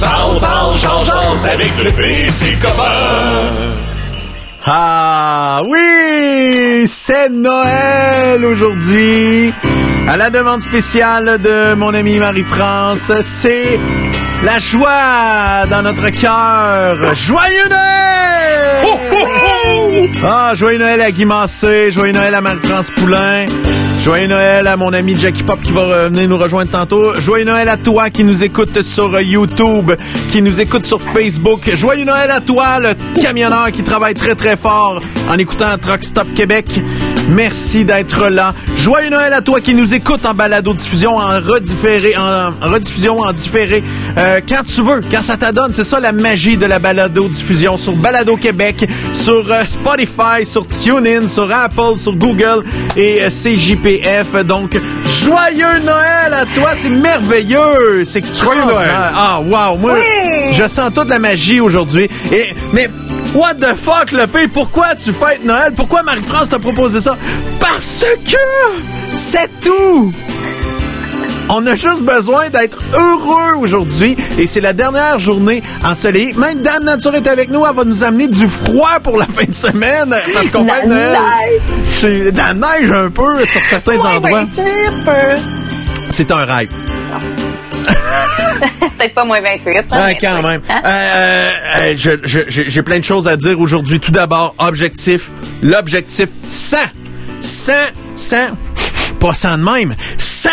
Parle, parle, change, avec le PC copain. Ah oui, c'est Noël aujourd'hui. À la demande spéciale de mon ami Marie-France, c'est la joie dans notre cœur. Joyeux Noël! Ah, joyeux Noël à Guy Massé, joyeux Noël à Marie-France Poulain. Joyeux Noël à mon ami Jackie Pop qui va venir nous rejoindre tantôt. Joyeux Noël à toi qui nous écoute sur YouTube, qui nous écoute sur Facebook. Joyeux Noël à toi, le camionneur qui travaille très très fort en écoutant Truck Stop Québec. Merci d'être là. Joyeux Noël à toi qui nous écoute en balado-diffusion, en redifféré, en, en rediffusion, en différé, euh, quand tu veux, quand ça t'adonne. C'est ça la magie de la balado-diffusion sur Balado Québec, sur euh, Spotify, sur TuneIn, sur Apple, sur Google et euh, CJPF. Donc, joyeux Noël à toi, c'est merveilleux, c'est extraordinaire. Ah, wow, moi, je sens toute la magie aujourd'hui. Et mais What the fuck, le P? Pourquoi tu fêtes Noël? Pourquoi Marie-France t'a proposé ça? Parce que c'est tout! On a juste besoin d'être heureux aujourd'hui et c'est la dernière journée ensoleillée. Même Dame Nature est avec nous, elle va nous amener du froid pour la fin de semaine parce qu'on fête Noël. C'est de la neige un peu sur certains Ouais, endroits. 28, peu. C'est un rêve. Peut-être pas moins 28. hein, mais quand même. Hein? Euh, euh, J'ai plein de choses à dire aujourd'hui. Tout d'abord, objectif. L'objectif 100. 100, 100, pas 100 de même. 100.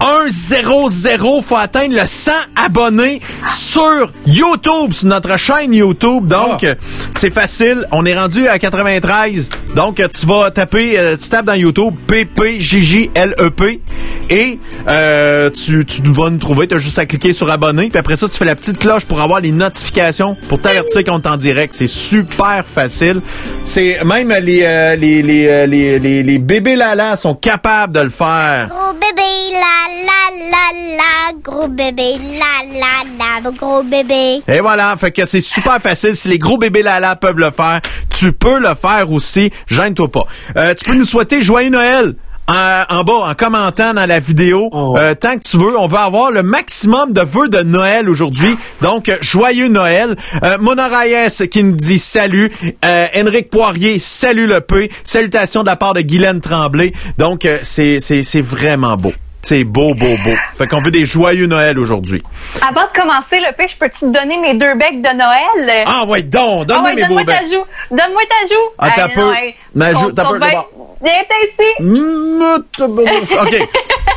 1 0 0 faut atteindre le 100 abonnés sur YouTube, sur notre chaîne YouTube. Donc, Ah. c'est facile. On est rendu à 93. Donc, tu vas taper, euh, tu tapes dans YouTube PPJJLEP et euh, tu, tu vas nous trouver. Tu as juste à cliquer sur abonner. Puis après ça, tu fais la petite cloche pour avoir les notifications, pour t'avertir qu'on est en direct. C'est super facile. C'est même les, euh, les, les, euh, les, les, les bébés lala sont capables de le faire. Gros bébé, la la la la, gros bébé, la la la, gros bébé. Et voilà, fait que c'est super facile. Si les gros bébés Lala peuvent le faire, tu peux le faire aussi. Gêne-toi pas. Euh, tu peux nous souhaiter joyeux Noël. En, en bas, en commentant dans la vidéo, Oh. Euh, tant que tu veux, on va avoir le maximum de vœux de Noël aujourd'hui. Donc, euh, joyeux Noël. Euh, Mona Reyes qui nous dit salut. Euh, Henrik Poirier, salut le P. Salutations de la part de Guylaine Tremblay. Donc, euh, c'est c'est c'est vraiment beau. C'est beau, beau, beau. Fait qu'on veut des joyeux Noël aujourd'hui. Avant de commencer le pitch, peux-tu te donner mes deux becs de Noël? Ah ouais, donc, Ah donne-moi ouais, mes beaux donne-moi ta becs. joue. Donne-moi ta joue. Ah, t'as Hey, peu. Ma joue, t'as peu. Viens ici. OK.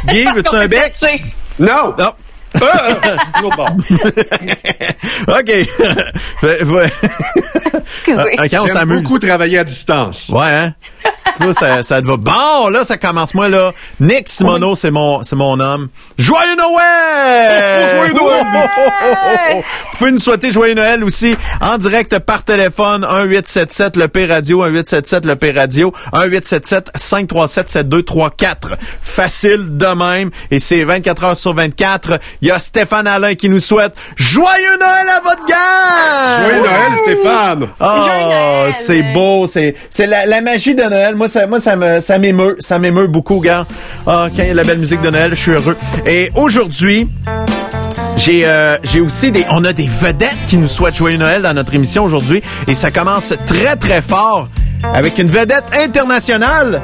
Guy, veux-tu un bec? Non! Non. Ah! L'autre bord. OK. Excusez. Ah, OK, on J'aime s'amuse. beaucoup travailler à distance. Ouais, hein? Ça, ça, ça te va. Bon, là, ça commence. Moi, là, Nick Simoneau, c'est mon, c'est mon homme. Joyeux Noël! Joyeux Noël! Oh, oh, oh, oh, oh. Vous pouvez nous souhaiter Joyeux Noël aussi en direct par téléphone 1877 le P Radio 1877 le P Radio 1877 537 7234 facile de même et c'est 24 heures sur 24 il y a Stéphane Alain qui nous souhaite Joyeux Noël à votre gang Joyeux Noël, Stéphane! Oh, Joyeux Noël. c'est beau, c'est c'est la, la magie de Noël. Moi ça moi ça me ça m'émeut, ça m'émeut beaucoup, gars. Ah, quand il y a la belle musique de Noël, je suis heureux. Et aujourd'hui, j'ai euh, j'ai aussi des on a des vedettes qui nous souhaitent joyeux Noël dans notre émission aujourd'hui et ça commence très très fort avec une vedette internationale.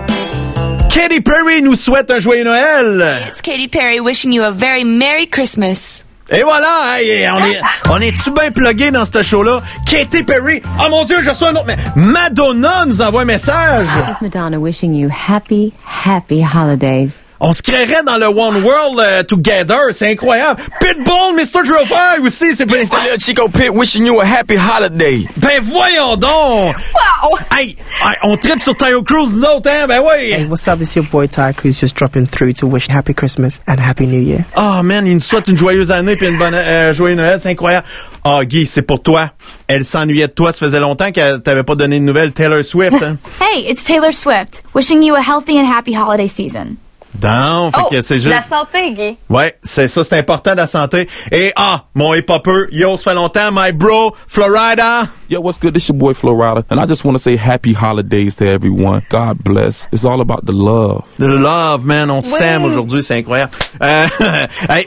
Katy Perry nous souhaite un joyeux Noël. It's Katy Perry wishing you a very Merry Christmas. Et voilà, hey, on est, on est-tu bien plugué dans ce show-là? Katy Perry, oh mon Dieu, je reçois un autre, mais Madonna nous envoie un message. This is Madonna wishing you happy, happy holidays. On se créerait dans le One World euh, Together, c'est incroyable. Pitbull, Mr. Drill Five aussi, c'est Mr. Lil Chico Pit wishing you a happy holiday. Ben voyons donc! Wow! Hey, hey, on tripe sur Tayo Cruz, nous autres, hein? Ben Hey, oui! what's up? This is your boy Ty Cruz just dropping through to wish Happy Christmas and Happy New Year. Oh man, il nous souhaite une joyeuse année puis une bonne euh, joyeux Noël, c'est incroyable. Ah Guy, c'est pour toi. Elle s'ennuyait de toi, ça faisait longtemps qu'elle t'avait pas donné de nouvelles. Taylor Swift, hein? Hey, it's Taylor Swift, wishing you a healthy and happy holiday season. Non, fait Oh, que c'est juste... la santé, Guy. Ouais, c'est ça, c'est important la santé. Et ah, mon hip-hopper, yo, ça fait longtemps, my bro, Florida. Yo, what's good? This your boy Flo Rida, and I just want to say happy holidays to everyone. God bless. It's all about the love. The love, man, on s'aime aujourd'hui, c'est incroyable. Euh, hey,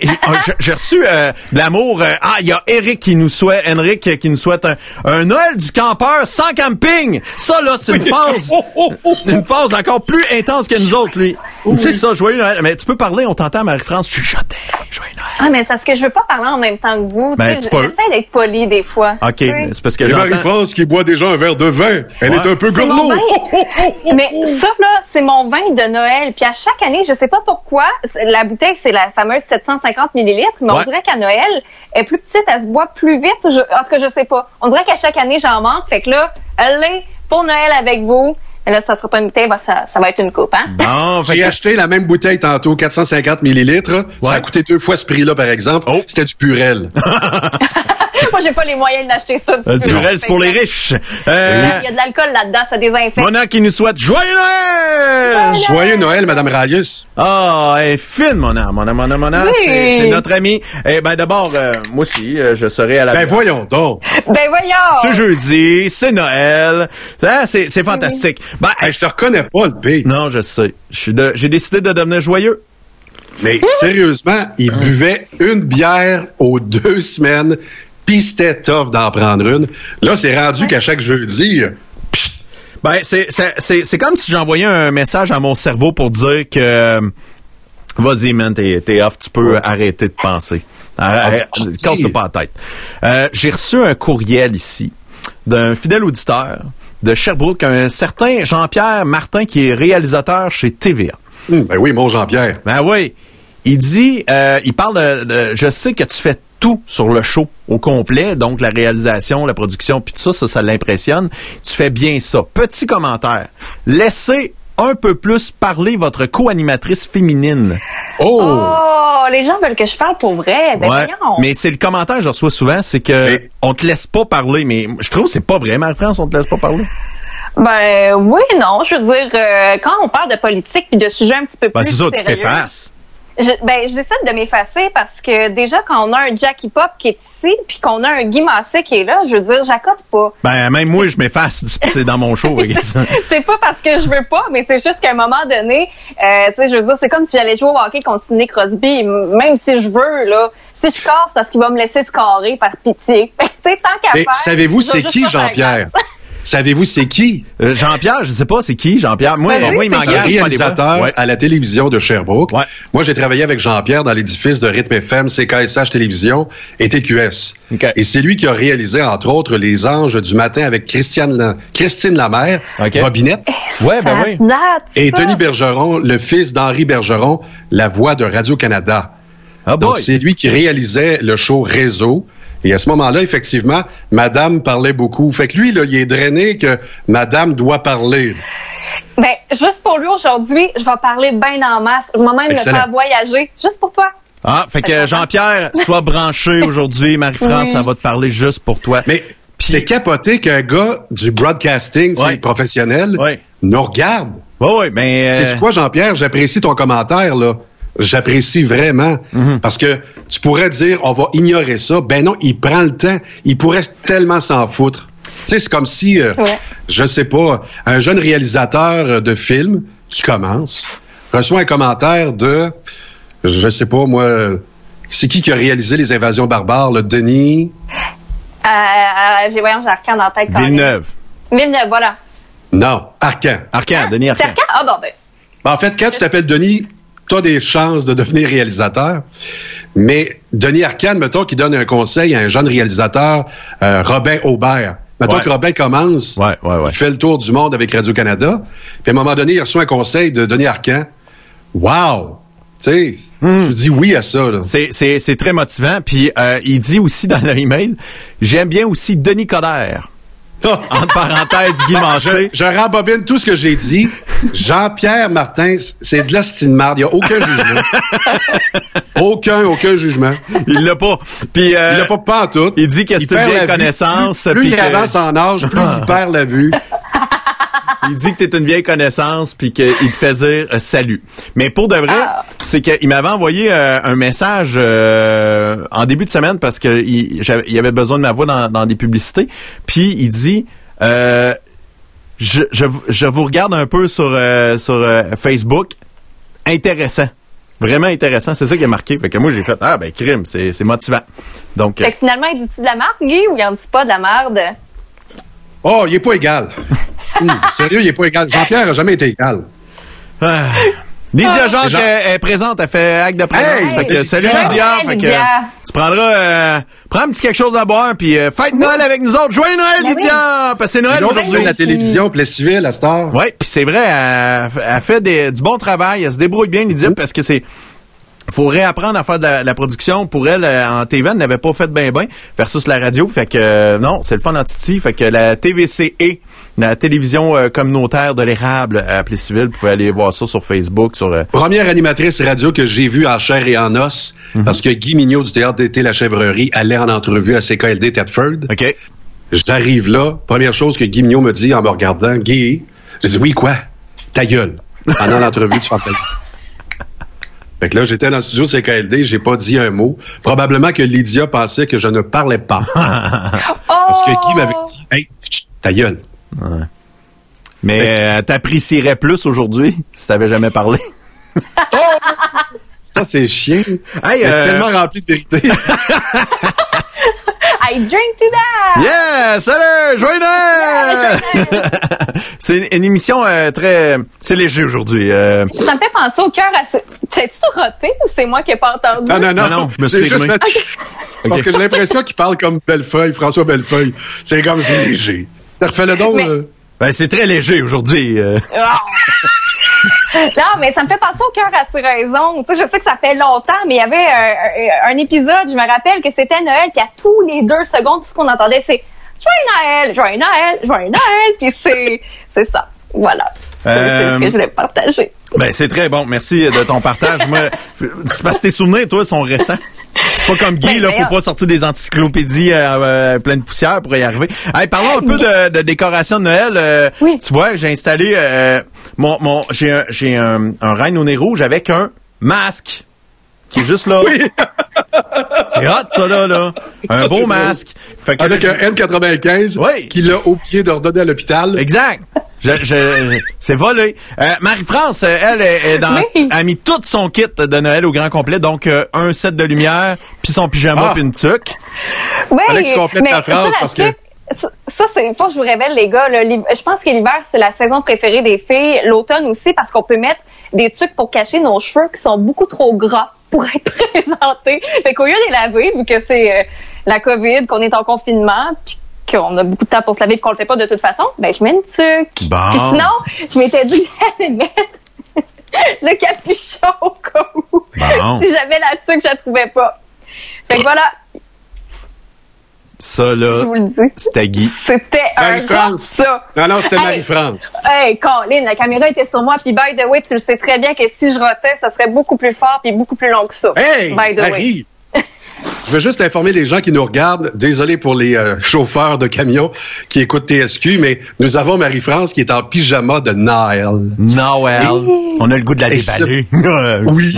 j'ai- reçu euh, de l'amour. euh, ah, il y a Eric qui nous souhaite, Henrik euh, qui nous souhaite un, un Noël du campeur sans camping. Ça là, c'est une phase, une phase encore plus intense que nous autres, lui. C'est ça, joyeux Noël. Mais tu peux parler, on t'entend, Marie-France. Chuchoter, joyeux Noël. Ah, mais c'est parce que je veux pas parler en même temps que vous. Ben, Tu sais, tu peux. J'essaie d'être poli des fois. Ok, c'est parce que. Marie-France qui boit déjà un verre de vin. Elle Ouais. est un peu C'est mon gourmand. vin. Mais ça, là, c'est mon vin de Noël. Puis à chaque année, je sais pas pourquoi, la bouteille, c'est la fameuse 750 millilitres, mais Ouais. on dirait qu'à Noël, elle est plus petite, elle se boit plus vite. Je, en tout cas, je sais pas. On dirait qu'à chaque année, j'en manque. Fait que là, allez pour Noël avec vous. Là, ça sera pas une bouteille, bah, ça, ça va être une coupe, hein? Bon, J'ai que- acheté la même bouteille tantôt, 450 millilitres. Ça Ouais. a coûté deux fois ce prix-là, par exemple. Oh. C'était du Purel. Moi, j'ai pas les moyens d'acheter ça. du le plus. Purel, c'est pour les riches. Euh, Il y a de l'alcool là-dedans, ça désinfecte. Mona qui nous souhaite joyeux Noël! Joyeux Noël, Madame Rayus. Ah, elle est fine, Mona. Mona, Mona, Mona. Oui. C'est c'est notre amie. Eh ben, d'abord, euh, moi aussi, euh, je serai à la Ben voyons donc. Ben voyons! C'est jeudi, c'est Noël. Ah, c'est c'est fantastique. Ben, Hey, je te reconnais pas, le P. non, je sais. J'ai décidé de devenir joyeux. Mais sérieusement, il buvait une bière aux deux semaines, pis c'était tough d'en prendre une. Là, c'est rendu qu'à chaque jeudi, euh, Ben, c'est c'est- c'est- c'est comme si j'envoyais un message à mon cerveau pour dire que vas-y, man, t'es off, tu peux arrêter de penser. Arrête, Ok. casse-toi pas la tête. Euh, J'ai reçu un courriel ici d'un fidèle auditeur de Sherbrooke, un certain Jean-Pierre Martin qui est réalisateur chez TVA. hum, ben oui, mon Jean-Pierre. Ben oui. Il dit, euh, il parle de, de- je sais que tu fais tout sur le show au complet, donc la réalisation, la production, puis tout ça, ça, ça l'impressionne. Tu fais bien ça. Petit commentaire. Laissez un peu plus parler votre co-animatrice féminine. Oh! Oh, les gens veulent que je parle pour vrai. Ben Ouais. Mais c'est le commentaire que je reçois souvent, c'est que Mais- on te laisse pas parler, mais je trouve que c'est pas vrai, Marie-France, on te laisse pas parler. Ben oui, non. Je veux dire, euh, quand on parle de politique puis de sujets un petit peu Ben plus c'est ça, tu sérieux, t'effaces. Je- ben j'essaie de m'effacer parce que déjà quand on a un Jackie Pop qui est ici puis qu'on a un Guy Massé qui est là, je veux dire, j'accote pas. Ben même moi, je m'efface, c'est dans mon show. regarde ça. c'est pas parce que je veux pas, mais c'est juste qu'à un moment donné, euh, tu sais, je veux dire, c'est comme si j'allais jouer au hockey contre Sidney Crosby, même si je veux là. Si je casse parce qu'il va me laisser scorer par pitié. tu sais, tant qu'à Mais faire. savez-vous c'est qui, Jean-Pierre? Savez-vous c'est qui? Euh, Jean-Pierre, je sais pas, c'est qui, Jean-Pierre? Moi, Ben oui, moi, il m'engage. réalisateur Ouais. à la télévision de Sherbrooke. Ouais. Moi, j'ai travaillé avec Jean-Pierre dans l'édifice de Rythme FM, CKSH Télévision et TQS. Et c'est lui qui a réalisé, entre autres, Les Anges du matin avec Christiane La- Christine Lamère. Robinette, Ouais, ben oui. et. Denis Bergeron, le fils d'Henri Bergeron, la voix de Radio-Canada. Ah Donc, c'est lui qui réalisait le show Réseau. Et à ce moment-là, effectivement, Madame parlait beaucoup. Fait que lui, là, il est drainé que Madame doit parler. Ben, juste pour lui aujourd'hui, je vais parler bien en masse. Je vais même Excellent. le faire voyager. Juste pour toi. Ah, fait que Jean-Pierre, sois branché aujourd'hui. Marie-France, Oui. ça va te parler juste pour toi. Mais c'est capoté qu'un gars du broadcasting, Ouais. professionnel, Ouais. nous regarde. Ouais, ouais, mais. euh, C'est quoi, Jean-Pierre? J'apprécie ton commentaire, là. J'apprécie vraiment. Mhm. Parce que tu pourrais dire, on va ignorer ça. Ben non, il prend le temps. Il pourrait tellement s'en foutre. Tu sais, c'est comme si, euh, Ouais. je sais pas, un jeune réalisateur euh, de film qui commence reçoit un commentaire de, je sais pas, moi, euh, c'est qui qui a réalisé les invasions barbares? Le Denis? Euh, euh, j'ai voyons, j'ai Arcan dans la tête. quand même. Villeneuve. Villeneuve, voilà. Non, Arcan. Arcan, Denis C'est Arcan. Arcan? Ah bon, ben. Ben, en fait, quand tu t'appelles Denis, tu as des chances de devenir réalisateur. Mais Denis Arcane, mettons, qui donne un conseil à un jeune réalisateur, euh, Robin Aubert. Mettons Ouais. que Robin commence, Ouais, ouais, ouais. il fait le tour du monde avec Radio-Canada, puis à un moment donné, il reçoit un conseil de Denis Arcand. Wow! Tu sais, Hmm. je dis oui à ça. Là. C'est, c'est, c'est très motivant. Puis euh, il dit aussi dans l'email, j'aime bien aussi Denis Coderre. Entre parenthèses, Guy je, Mancé. je rembobine tout ce que j'ai dit. Jean-Pierre Martin, c'est de la style marde. Il n'y a aucun jugement. aucun, aucun jugement. Il l'a pas. Puis euh, Il n'a pas pas en tout. il dit que c'est une perd vieille la vue. connaissance, Plus, plus il avance en âge, plus il perd la vue. Il dit que t'es une vieille connaissance puis qu'il te fait dire euh, salut. Mais pour de vrai, Ah. c'est qu'il m'avait envoyé euh, un message euh, en début de semaine parce que il, il avait besoin de ma voix dans, dans des publicités. Puis il dit euh, je, je, vous- je vous regarde un peu sur, sur Facebook. Intéressant. Vraiment intéressant. C'est ça qui a marqué. Fait que moi, j'ai fait, ah, ben, crime, c'est, motivant. Donc, Fait que finalement, il dit-tu de la merde, Guy, ou il en dit pas de la merde? Oh, il est pas égal. Hum, sérieux, il est pas égal. Jean-Pierre a jamais été égal. ah. Lydia Jacques Jean- est, est présente, elle fait acte de présence. Hey, fait que, Lydia. salut Lydia. Fait que, Lydia. tu prendras, euh, prends un petit quelque chose à boire, puis euh, fête Noël avec nous autres. Joyeux Noël, Ben Lydia! Parce que c'est Noël L'autre, aujourd'hui. de la télévision, Plessisville, à Star. Ouais, puis c'est vrai, elle, elle fait des- du bon travail, elle se débrouille bien, Lydia, parce que c'est faut réapprendre à faire de la, la production. Pour elle, euh, en TV, elle n'avait pas fait bien bien versus la radio. Fait que euh, non, c'est le fun en Titi. Fait que la TVCE, la télévision euh, communautaire de l'érable à Plessisville, vous pouvez aller voir ça sur Facebook, sur euh, Première animatrice radio que j'ai vue en chair et en os, Mhm. parce que Guy Mignot du Théâtre d'été La Chèvrerie allait en entrevue à CKLD Thetford. OK. J'arrive là, première chose que Guy Mignot me dit en me regardant, Guy, je dis oui, quoi? Ta gueule. Pendant l'entrevue, tu gueule. Fait que là, j'étais dans le studio de CKLD, j'ai pas dit un mot. Probablement que Lydia pensait que je ne parlais pas. Parce que Guy m'avait dit, hey, ta gueule. Mais euh, t'apprécierais plus aujourd'hui si t'avais jamais parlé? Ça, c'est chien. Hey, euh, tellement rempli de vérité. I drink to that! Yeah! Salut! Joyeux Noël! c'est une, une émission euh, très... C'est léger aujourd'hui. euh. Ça me fait penser au cœur à ce... T'as-tu roté ou c'est moi qui n'ai pas entendu? Ah non, non, Non, non, je me suis juste fait- Parce que j'ai l'impression qu'il parle comme Bellefeuille, François Bellefeuille. C'est comme c'est léger. Refais-le donc. Mais- euh. Ben, c'est très léger aujourd'hui. euh. Non, mais ça me fait penser au cœur à ses raisons. Tu sais, je sais que ça fait longtemps, mais il y avait un, un- un épisode, je me rappelle que c'était Noël, puis à tous les deux secondes, tout ce qu'on entendait, c'est Joyeux Noël, Joyeux Noël, Joyeux Noël, puis c'est, c'est ça. Voilà. C'est- C'est Euh, ce que je voulais partager. Ben, c'est très bon. Merci de ton partage. Moi, c'est parce que tes souvenirs, toi, sont récents. C'est pas comme Guy, Ben, là, faut pas sortir des encyclopédies euh, euh, pleines de poussière pour y arriver. Hey, parlons un peu de, de décoration de Noël. Euh, Oui. Tu vois, j'ai installé euh, mon, mon j'ai un, j'ai un, un reine au nez rouge avec un masque qui est juste là. C'est hot, ça, là, là. Un beau masque. Fait que Avec là, un N95 Oui. qu'il a au pied d'ordonner à l'hôpital. Exact. Je, je, c'est volé. Euh, Marie-France, euh, elle est, est dans, Oui. a mis tout son kit de Noël au grand complet, donc euh, un set de lumière, puis son pyjama, Ah. puis une tuque. Oui, Fallait que tu complètes mais ta phrase parce que- Ça, ça, c'est, faut que je vous révèle, les gars, là, je pense que l'hiver, c'est la saison préférée des filles. L'automne aussi, parce qu'on peut mettre des trucs pour cacher nos cheveux qui sont beaucoup trop gras pour être présentés. Fait qu'au lieu de les laver, vu que c'est euh, la COVID, qu'on est en confinement, puis qu'on a beaucoup de temps pour se laver et qu'on le fait pas de toute façon, ben je mets une tuque. Bon. Puis sinon, je m'étais dit que j'allais mettre le capuchon au cas où. Bon. si j'avais la tuque, je la trouvais pas. Fait que voilà, Ça, je là, vous le dis. c'était Guy. C'était un rock, ça. Non, non, c'était Hey. Marie-France. Hey, Colin, la caméra était sur moi, puis by the way, tu le sais très bien que si je rotais, ça serait beaucoup plus fort puis beaucoup plus long que ça. Hey, by the way. Je veux juste informer les gens qui nous regardent. Désolé pour les euh, chauffeurs de camions qui écoutent TSQ, mais nous avons Marie-France qui est en pyjama de Noël. Noël. On a le goût de la ce- déballer. Oui.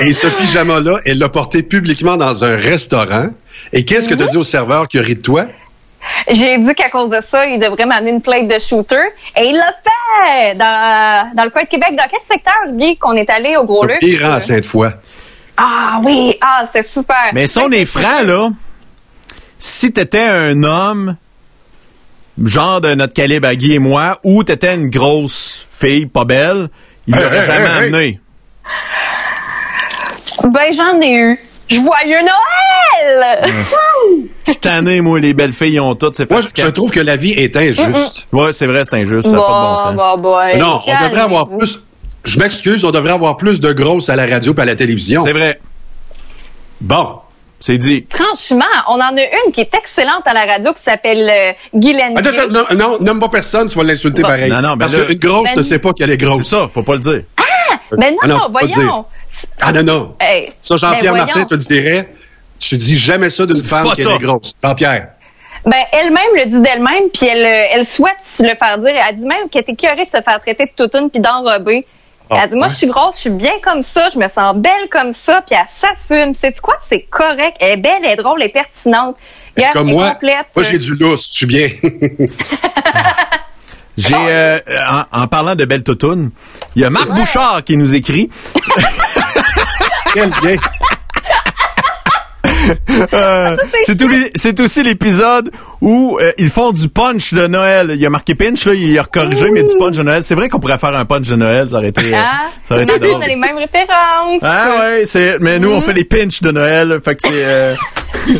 Et ce pyjama-là, elle l'a porté publiquement dans un restaurant. Et qu'est-ce que tu as dit au serveur qui rit de toi? J'ai dit qu'à cause de ça, il devrait m'amener une plate de shooter. Et il l'a fait! Dans, dans le coin de Québec. Dans quel secteur, Guy, qu'on est allé au Gros Luc? Pire à Sainte-Foy. Ah oui, ah, c'est super. Mais si on est franc, là, si t'étais un homme, genre de notre calibre à Guy et moi, ou t'étais une grosse fille pas belle, il Hey, l'aurait hey, jamais hey, hey. amené. Ben, j'en ai eu. Joyeux Noël! Je suis tanné, moi, les belles filles ils ont toutes, c'est Moi, je, trouve que la vie est injuste. Ouais, c'est vrai, c'est injuste, ça pas de bon sens. bon, bon, non, on devrait avoir plus. Je m'excuse, on devrait avoir plus de grosses à la radio et à la télévision. C'est vrai, Bon. c'est dit. Franchement, on en a une qui est excellente à la radio qui s'appelle euh, Guylaine attends, non, non, nomme pas personne, tu vas l'insulter Bon. pareil. Non, non, ben Parce qu'une grosse Ben- ne sait pas qu'elle est C'est grosse. ça, faut pas le dire. Mais non, Ah non, voyons. Ah non, non. Hey, Ça, Jean-Pierre ben Martin te le dirait. Tu dis jamais ça d'une femme qui est grosse. Jean-Pierre. Ben, elle-même le dit d'elle-même, puis elle, euh, elle souhaite se le faire dire. Elle dit même qu'elle était curée de se faire traiter de toutoune puis d'enrobée. Ah, elle dit, moi, je suis grosse, je suis bien comme ça, je me sens belle comme ça, puis elle s'assume. C'est quoi? C'est correct. Elle est belle, elle est drôle, elle est pertinente. Regarde, Comme elle est moi, complète. moi j'ai du lousse, je suis bien. J'ai, euh, en, en parlant de belle toutoune, il y a Marc Bouchard qui nous écrit. Quel bien. Euh, c'est aussi l'épisode où euh, ils font du punch de Noël. Il y a marqué pinch, là, il a corrigé, mais du punch de Noël. C'est vrai qu'on pourrait faire un punch de Noël, ça aurait été, euh, Ah, ça aurait été on a les mêmes références. Ah ouais, c'est, mais nous, on fait les pinch de Noël, fait que c'est, euh,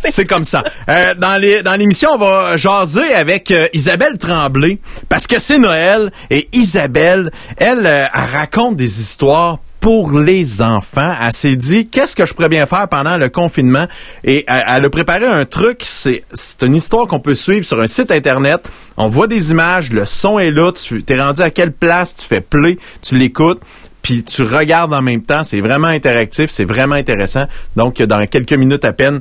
c'est comme ça. Euh, dans les, dans l'émission, on va jaser avec euh, Isabelle Tremblay, parce que c'est Noël, et Isabelle, elle, euh, elle raconte des histoires pour les enfants. Elle s'est dit, qu'est-ce que je pourrais bien faire pendant le confinement? Et elle, a préparé un truc, c'est, c'est une histoire qu'on peut suivre sur un site Internet. On voit des images, le son est là, tu t'es rendu à quelle place, tu fais play, tu l'écoutes puis tu regardes en même temps. C'est vraiment interactif, c'est vraiment intéressant. Donc, dans quelques minutes à peine,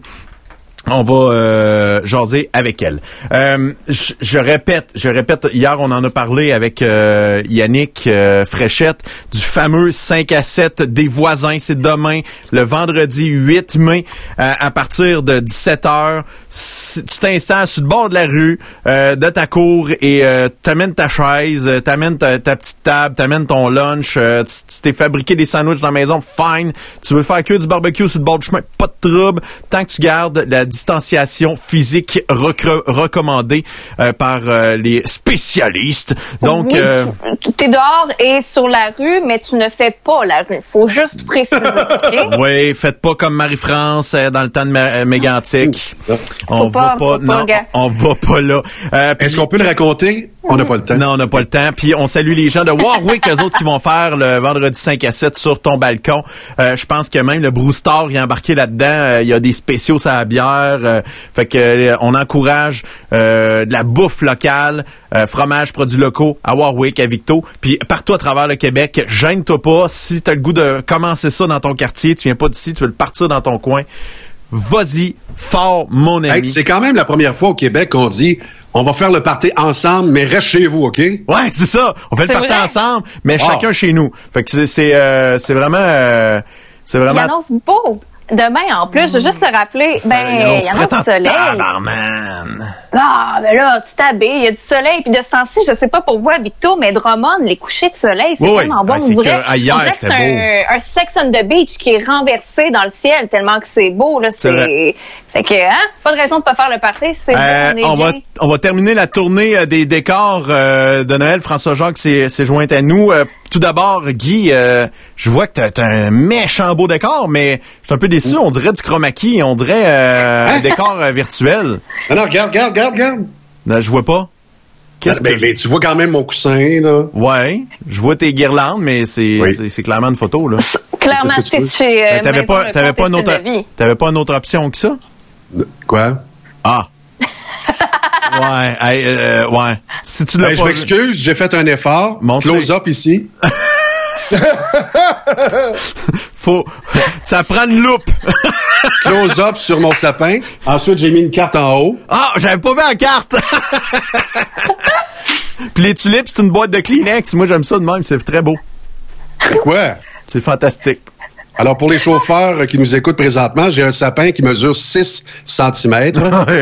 on va euh, jaser avec elle. Euh, je, je répète, je répète, hier on en a parlé avec euh, Yannick euh, Fréchette du fameux 5 à 7 des voisins. C'est demain, le vendredi 8 mai, euh, à partir de 17h. Tu t'installes sur le bord de la rue, euh, de ta cour et t'amènes ta chaise, t'amènes ta, ta petite table, t'amènes ton lunch, tu tu t'es fabriqué des sandwichs dans la maison, fine. Tu veux faire que du barbecue sur le bord du chemin, pas de trouble. Tant que tu gardes la distanciation physique recre- recommandée euh, par euh, les spécialistes. Donc, Oui, euh, tu es dehors et sur la rue, mais tu ne fais pas la rue. Faut juste préciser. ok? oui, faites pas comme Marie-France euh, dans le temps de Mégantic. On pas, va pas, non, on va pas là. Euh, puis- Est-ce qu'on peut le raconter? On n'a pas le temps. Non, on n'a pas le temps. Puis on salue les gens de Warwick, eux autres qui vont faire le vendredi 5 à 7 sur ton balcon. Euh, je pense que même le Brewstar est embarqué là-dedans. Euh, Il y a des spéciaux à la bière. Euh, fait que euh, on encourage euh, de la bouffe locale, euh, fromage, produits locaux à Warwick, à Victo. Puis partout à travers le Québec, gêne-toi pas. Si tu as le goût de commencer ça dans ton quartier, tu viens pas d'ici, tu veux le partir dans ton coin, vas-y, fort, mon ami. Hey, c'est quand même la première fois au Québec qu'on dit on va faire le party ensemble, mais reste chez vous, OK? Ouais, c'est ça. On fait le party vrai. ensemble, mais Wow. chacun chez nous. Fait que c'est c'est euh, c'est vraiment euh, c'est Il vraiment annonce beau. Demain, en plus, je veux juste te rappeler, ben, il se annonce prête en soleil. tabarman. Ah, ben là, tu t'habilles, il y a du soleil. Puis de ce temps-ci, je sais pas pour vous, Victo, mais Drummond, les couchers de soleil, c'est Oui, oui. tellement bon. Ah, que- ah, hier, c'était c'est un, un Sex on the Beach qui est renversé dans le ciel tellement que c'est beau. Là, C'est. Fait que, hein, pas de raison de pas faire le party, c'est Euh, on va on va terminer la tournée euh, des décors euh, de Noël. François Jacques s'est joint à nous. Tout d'abord, Guy, euh, je vois que t'as t'as un méchant beau décor, mais je suis un peu déçu. On dirait du chroma key, on dirait euh, un décor euh, virtuel. Non, non, regarde, regarde, regarde, regarde. Non, je vois pas. Qu'est-ce Ben, que ben, tu vois quand même mon coussin, là. Ouais, je vois tes guirlandes, mais c'est Oui. c'est- clairement une photo là. Clairement, qu'est-ce que tu c'est veux? chez euh, Ben, t'avais pas, pas une autre, t'avais pas une autre option que ça? Quoi? Ah. Ouais, hey, euh, ouais. Si tu l'as Ben, je m'excuse, j'ai fait un effort. Close up ici. faut, ça prend une loupe. Close up sur mon sapin. Ensuite, j'ai mis une carte en haut. Ah, j'avais pas vu la carte. Puis les tulipes, c'est une boîte de Kleenex. Moi, j'aime ça de même. C'est très beau. Quoi? C'est fantastique. Alors, pour les chauffeurs qui nous écoutent présentement, j'ai un sapin qui mesure 6 cm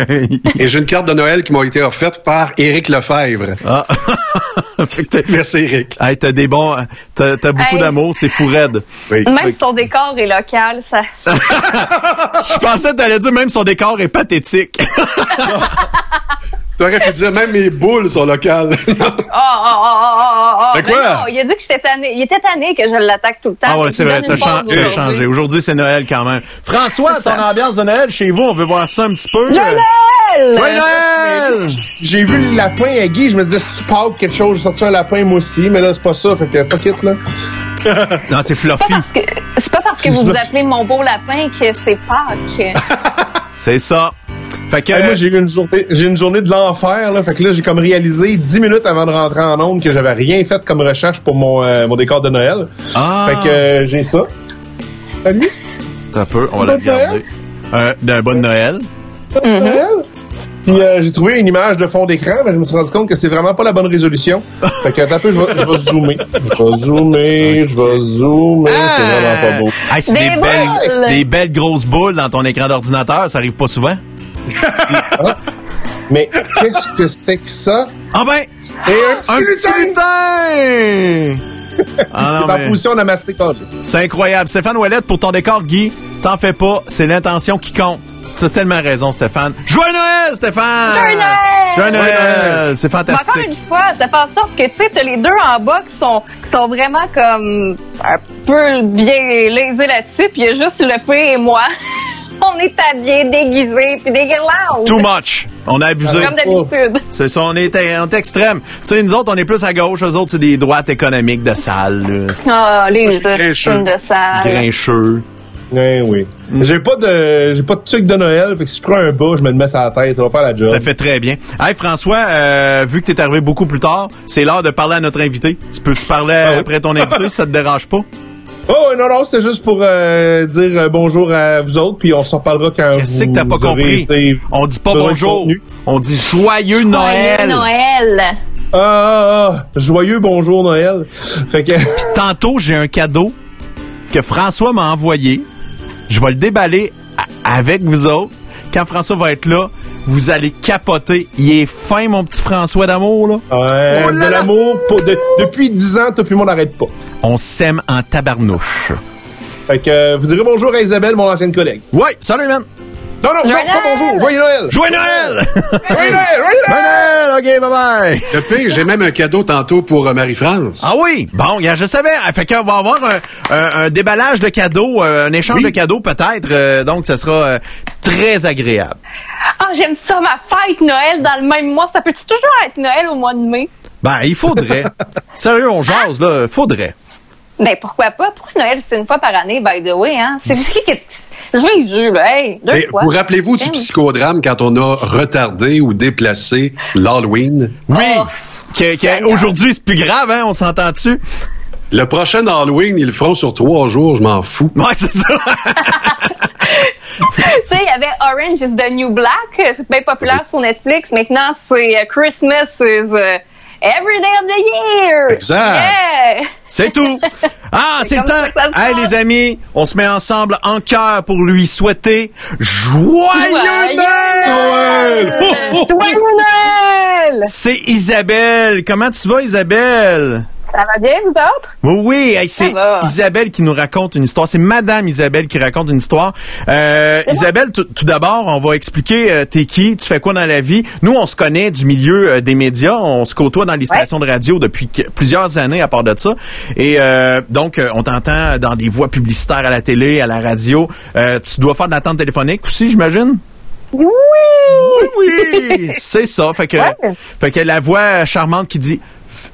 et j'ai une carte de Noël qui m'a été offerte par Éric Lefebvre. ah. Merci, Éric. hey, t'as des bons, t'as, t'as beaucoup Hey. d'amour, c'est fou raide. Oui. Même si son décor est local, ça. Je pensais que t'allais dire même son décor est pathétique. T'aurais pu dire même mes boules sont locales. Oh, oh, oh, oh, oh, oh. Mais quoi? non, il a dit que j'étais tanné. Il était tanné que je l'attaque tout le temps. Ah ouais, c'est vrai, t'as chan- pause t'as aujourd'hui. changé. Aujourd'hui, c'est Noël quand même. François, ton ambiance de Noël chez vous, on veut voir ça un petit peu. Joyeux Joyeux Noël! Noël! J'ai vu le lapin à Guy, je me disais, si tu Pâques quelque chose, sorti un lapin moi aussi, mais là, c'est pas ça, fait que fuck it, là. Non, c'est C'est pas fluffy. parce que, c'est pas parce que vous vous appelez mon beau lapin que c'est Pâques. C'est ça. Fait que, Hey, moi, j'ai eu une journée, j'ai une journée de l'enfer, là, fait que là, j'ai comme réalisé dix minutes avant de rentrer en onde que j'avais rien fait comme recherche pour mon, euh, mon décor de Noël. ah, Fait que euh, j'ai ça. Salut! un peu, on va le Bon Noël. regarder. Euh, D'un bon Noël. de Noël. Puis euh, j'ai trouvé une image de fond d'écran, mais je me suis rendu compte que c'est vraiment pas la bonne résolution. fait que un peu, je vais, je vais zoomer. Je vais zoomer, je vais zoomer, c'est vraiment pas beau. Hey, c'est des, belles, des belles grosses boules dans ton écran d'ordinateur, ça arrive pas souvent. Mais qu'est-ce que c'est que ça? Ah ben! C'est un petit Un petit lutin! Ah non, en mais- position. C'est incroyable. Stéphane Ouellette, pour ton décor, Guy, t'en fais pas, c'est l'intention qui compte. Tu as tellement raison, Stéphane. Joyeux Noël, Stéphane! Joyeux Noël! Joyeux Noël! C'est Mais encore fantastique. une fois, ça fait en sorte que tu sais, t'as les deux en bas qui sont, qui sont vraiment comme un petit peu bien lésés là-dessus, puis il y a juste le P et moi. On est habillés, déguisés, puis des guirlandes. Too much. On a abusé. Comme d'habitude. C'est ça, on est, on est extrême. Tu sais, nous autres, on est plus à gauche, eux autres, c'est des droites économiques de salle. Ah, les films de salle. Grincheux. Ouais, oui. J'ai pas de j'ai pas de truc de Noël, fait que si je prends un bas, je me le mets sur la tête, ça va faire la job. Ça fait très bien. Hey François, euh, vu que t'es arrivé beaucoup plus tard, c'est l'heure de parler à notre invité. Tu peux-tu parler Ah oui. après ton invité si ça te dérange pas? Oh non non, c'était juste pour euh, dire euh, bonjour à vous autres, puis on s'en reparlera quand Qu'est-ce vous que t'as pas aurez compris? été On dit pas bonjour. On dit joyeux Noël. Joyeux Noël. Ah, ah, ah, joyeux bonjour Noël. Fait que Tantôt, j'ai un cadeau que François m'a envoyé. Je vais le déballer avec vous autres. Quand François va être là, vous allez capoter. Il est fin, mon petit François d'amour, là. ouais, Oh là de l'amour pour- de- depuis 10 ans, toi puis moi on n'arrête pas. On s'aime en tabarnouche. Fait que euh, vous direz bonjour à Isabelle, mon ancienne collègue. Ouais, salut, man. Non non, non, pas bonjour, joyeux Noël. Joyeux Noël! Joyeux Noël, joyeux Noël. Noël! OK, bye-bye! Le pire, j'ai même un cadeau tantôt pour euh, Marie-France. Ah oui? Bon, je savais. Ah, Fait qu'on va avoir un, un- un déballage de cadeaux, euh, un échange Oui. de cadeaux peut-être. euh, donc, ça sera euh, très agréable. Ah, j'aime ça, ma fête Noël dans le même mois. Ça peut-tu toujours être Noël au mois de mai? Ben, il faudrait. Sérieux, on jase, là. Faudrait. Ben, pourquoi pas? Pourquoi Noël, c'est une fois par année, by the way, hein? C'est qui qui Jésus, là, hey, deux Mais fois. vous rappelez-vous du psychodrame quand on a retardé ou déplacé l'Halloween? Oui. Oh. Aujourd'hui, c'est plus grave, hein? On s'entend dessus? Le prochain Halloween, ils le feront sur trois jours, je m'en fous. Ouais, c'est ça. tu sais, il y avait Orange is the New Black. C'est bien populaire sur Netflix. Maintenant, c'est euh, Christmas is euh, every day of the year. Exact. Yeah! C'est tout. Ah, c'est le temps. Hey, les amis, on se met ensemble en cœur pour lui souhaiter joyeux Noël! Joyeux Noël! C'est Isabelle. Comment tu vas, Isabelle? Ça va bien, vous autres? Oui, oui, c'est. Isabelle qui nous raconte une histoire. C'est Madame Isabelle qui raconte une histoire. Euh, Isabelle, tout d'abord, on va expliquer euh, t'es qui, tu fais quoi dans la vie. Nous, on se connaît du milieu euh, des médias. On se côtoie dans les stations de radio depuis plusieurs années à part de ça. Et donc, on t'entend dans des voix publicitaires à la télé, à la radio. Tu dois faire de l'attente téléphonique aussi, j'imagine? Oui! Oui, c'est ça. Fait que, Ouais. fait que la voix charmante qui dit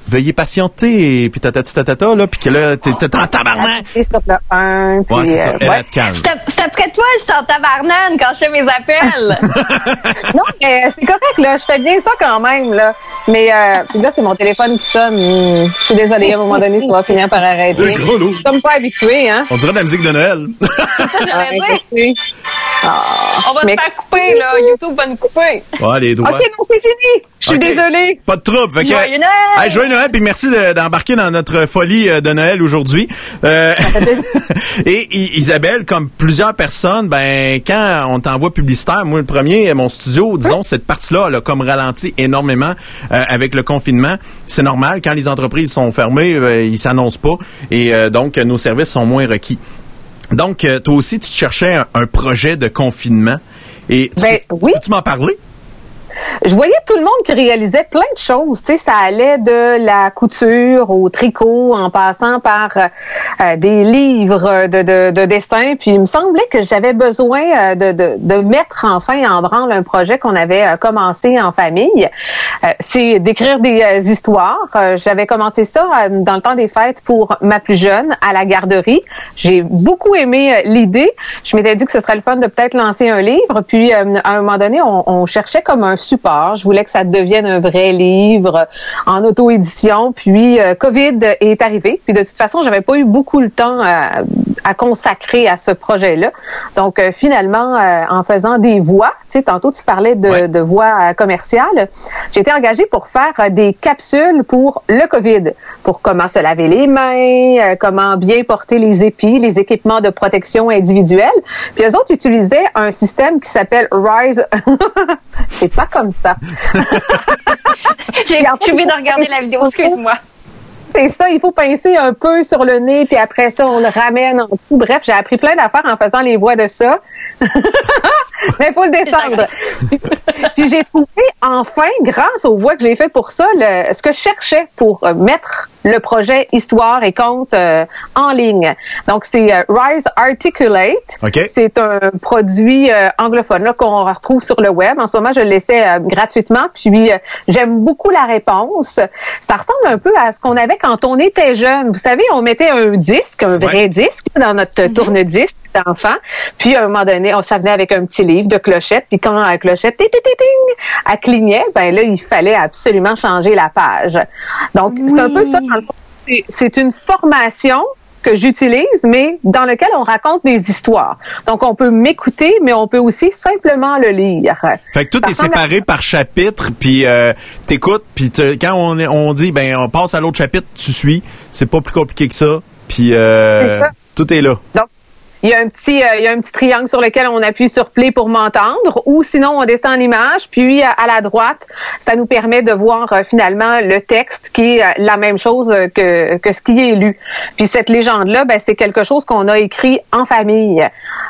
veuillez patienter, puis tatati tatata, là, puis que là, t'es en tabarnak. Ouais, c'est ça. euh, Elle, calme. C'est c'est après toi, je suis en tabarnane quand je fais mes appels. Non, mais c'est correct, là. Je fais bien ça quand même, là. Mais euh, là, c'est mon téléphone qui sonne. Je suis désolée, à un moment donné, ça va finir par arrêter. Je suis comme pas habituée, hein. On dirait de la musique de Noël. sais. Ah, On va te faire couper, là. YouTube va nous couper. ouais, les doigts. OK, non, c'est fini. Je suis désolée. Pas de trouble. Fait que- Joyeux Noël! Joyeux Noël, puis merci de- d'embarquer dans notre folie euh, de Noël aujourd'hui. Euh, et Isabelle, comme plusieurs personnes, ben quand on t'envoie publicitaire, moi le premier, mon studio, disons, cette partie-là, a comme ralenti énormément euh, avec le confinement. C'est normal, quand les entreprises sont fermées, euh, ils s'annoncent pas, et euh, donc nos services sont moins requis. Donc, euh, toi aussi, tu cherchais un, un projet de confinement. Et tu Ben, peux- oui. m'en parler? Je voyais tout le monde qui réalisait plein de choses. Tu sais, ça allait de la couture au tricot, en passant par euh, des livres de, de, de dessin. Puis il me semblait que j'avais besoin euh, de, de, de mettre enfin en branle un projet qu'on avait euh, commencé en famille. C'est d'écrire des histoires. J'avais commencé ça dans le temps des fêtes pour ma plus jeune à la garderie. J'ai beaucoup aimé l'idée. Je m'étais dit que ce serait le fun de peut-être lancer un livre. Puis à un moment donné, on, on cherchait comme un support. Je voulais que ça devienne un vrai livre en auto-édition. Puis euh, Covid est arrivé. Puis de toute façon, j'avais pas eu beaucoup le temps à, à consacrer à ce projet-là. Donc euh, finalement, euh, en faisant des voix, tu sais, tantôt tu parlais de, de voix euh, commerciales, j'ai été engagée pour faire euh, des capsules pour le Covid, pour comment se laver les mains, euh, comment bien porter les épis, les équipements de protection individuelle. Puis eux autres utilisaient un système qui s'appelle Rise. C'est pas comme ça. J'ai suivi de regarder la vidéo, excuse-moi. C'est ça, il faut pincer un peu sur le nez, puis après ça, on le ramène en dessous. Bref, j'ai appris plein d'affaires en faisant les voix de ça. Mais il faut le descendre. puis j'ai trouvé enfin, grâce aux voix que j'ai faites pour ça, le, ce que je cherchais pour euh, mettre le projet Histoire et Conte euh, en ligne. Donc, c'est euh, Rise Articulate. OK. C'est un produit euh, anglophone là, qu'on retrouve sur le web. En ce moment, je le laissais euh, gratuitement. Puis, euh, j'aime beaucoup la réponse. Ça ressemble un peu à ce qu'on avait quand on était jeune. Vous savez, on mettait un disque, un vrai disque, dans notre tourne-disque d'enfant. Puis, à un moment donné, on s'avenait avec un petit livre de clochette. Puis, quand la clochette, ting, elle clignait, ben là, il fallait absolument changer la page. Donc, c'est un peu ça, dans le fond. C'est- une formation que j'utilise, mais dans lequel on raconte des histoires. Donc, on peut m'écouter, mais on peut aussi simplement le lire. Fait que tout est séparé par chapitre, puis euh, t'écoutes, puis quand on, on dit ben on passe à l'autre chapitre, tu suis. C'est pas plus compliqué que ça. Puis euh, tout est là. Donc, il y a un petit, euh, il y a un petit triangle sur lequel on appuie sur play pour m'entendre, ou sinon on descend l'image, puis euh, à la droite, ça nous permet de voir euh, finalement le texte qui est euh, la même chose que, que ce qui est lu. Puis cette légende-là, ben, c'est quelque chose qu'on a écrit en famille.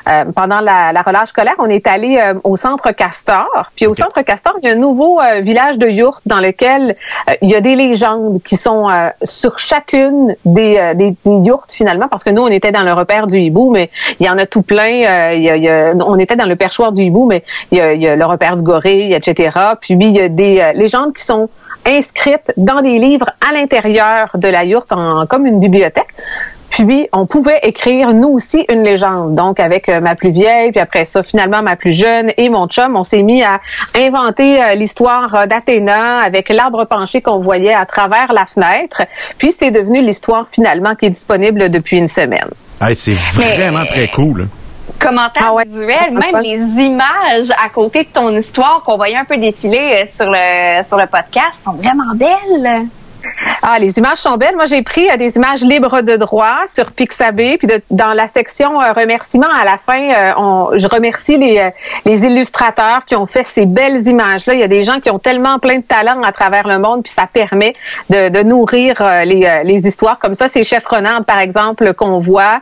Euh, pendant la, la relâche scolaire, on est allé au centre Castor. Puis au centre Castor, il y a un nouveau village de yourtes dans lequel il y a des légendes qui sont euh, sur chacune des, euh, des, des yourtes finalement, parce que nous, on était dans le repère du hibou, mais il y en a tout plein. euh, il y a- il y a- on était dans le perchoir du hibou, mais il y a, il y a le repère du gorille, etc. Puis il y a des euh, légendes qui sont inscrites dans des livres à l'intérieur de la yourte, en, comme une bibliothèque. Puis on pouvait écrire nous aussi une légende. Donc avec euh, ma plus vieille, puis après ça finalement ma plus jeune et mon chum, on s'est mis à inventer l'histoire d'Athéna avec l'arbre penché qu'on voyait à travers la fenêtre. Puis c'est devenu l'histoire finalement qui est disponible depuis une semaine. Hey, c'est vraiment très cool. Commentaires visuels, même les images à côté de ton histoire qu'on voyait un peu défiler euh, sur le sur le podcast sont vraiment belles. Ah, les images sont belles. Moi, j'ai pris euh, des images libres de droit sur Pixabay. Puis dans la section euh, remerciements, à la fin, euh, je remercie les, euh, les illustrateurs qui ont fait ces belles images-là. Il y a des gens qui ont tellement plein de talent à travers le monde, puis ça permet de, nourrir les, histoires. Comme ça, c'est Chef Renard, par exemple, qu'on voit.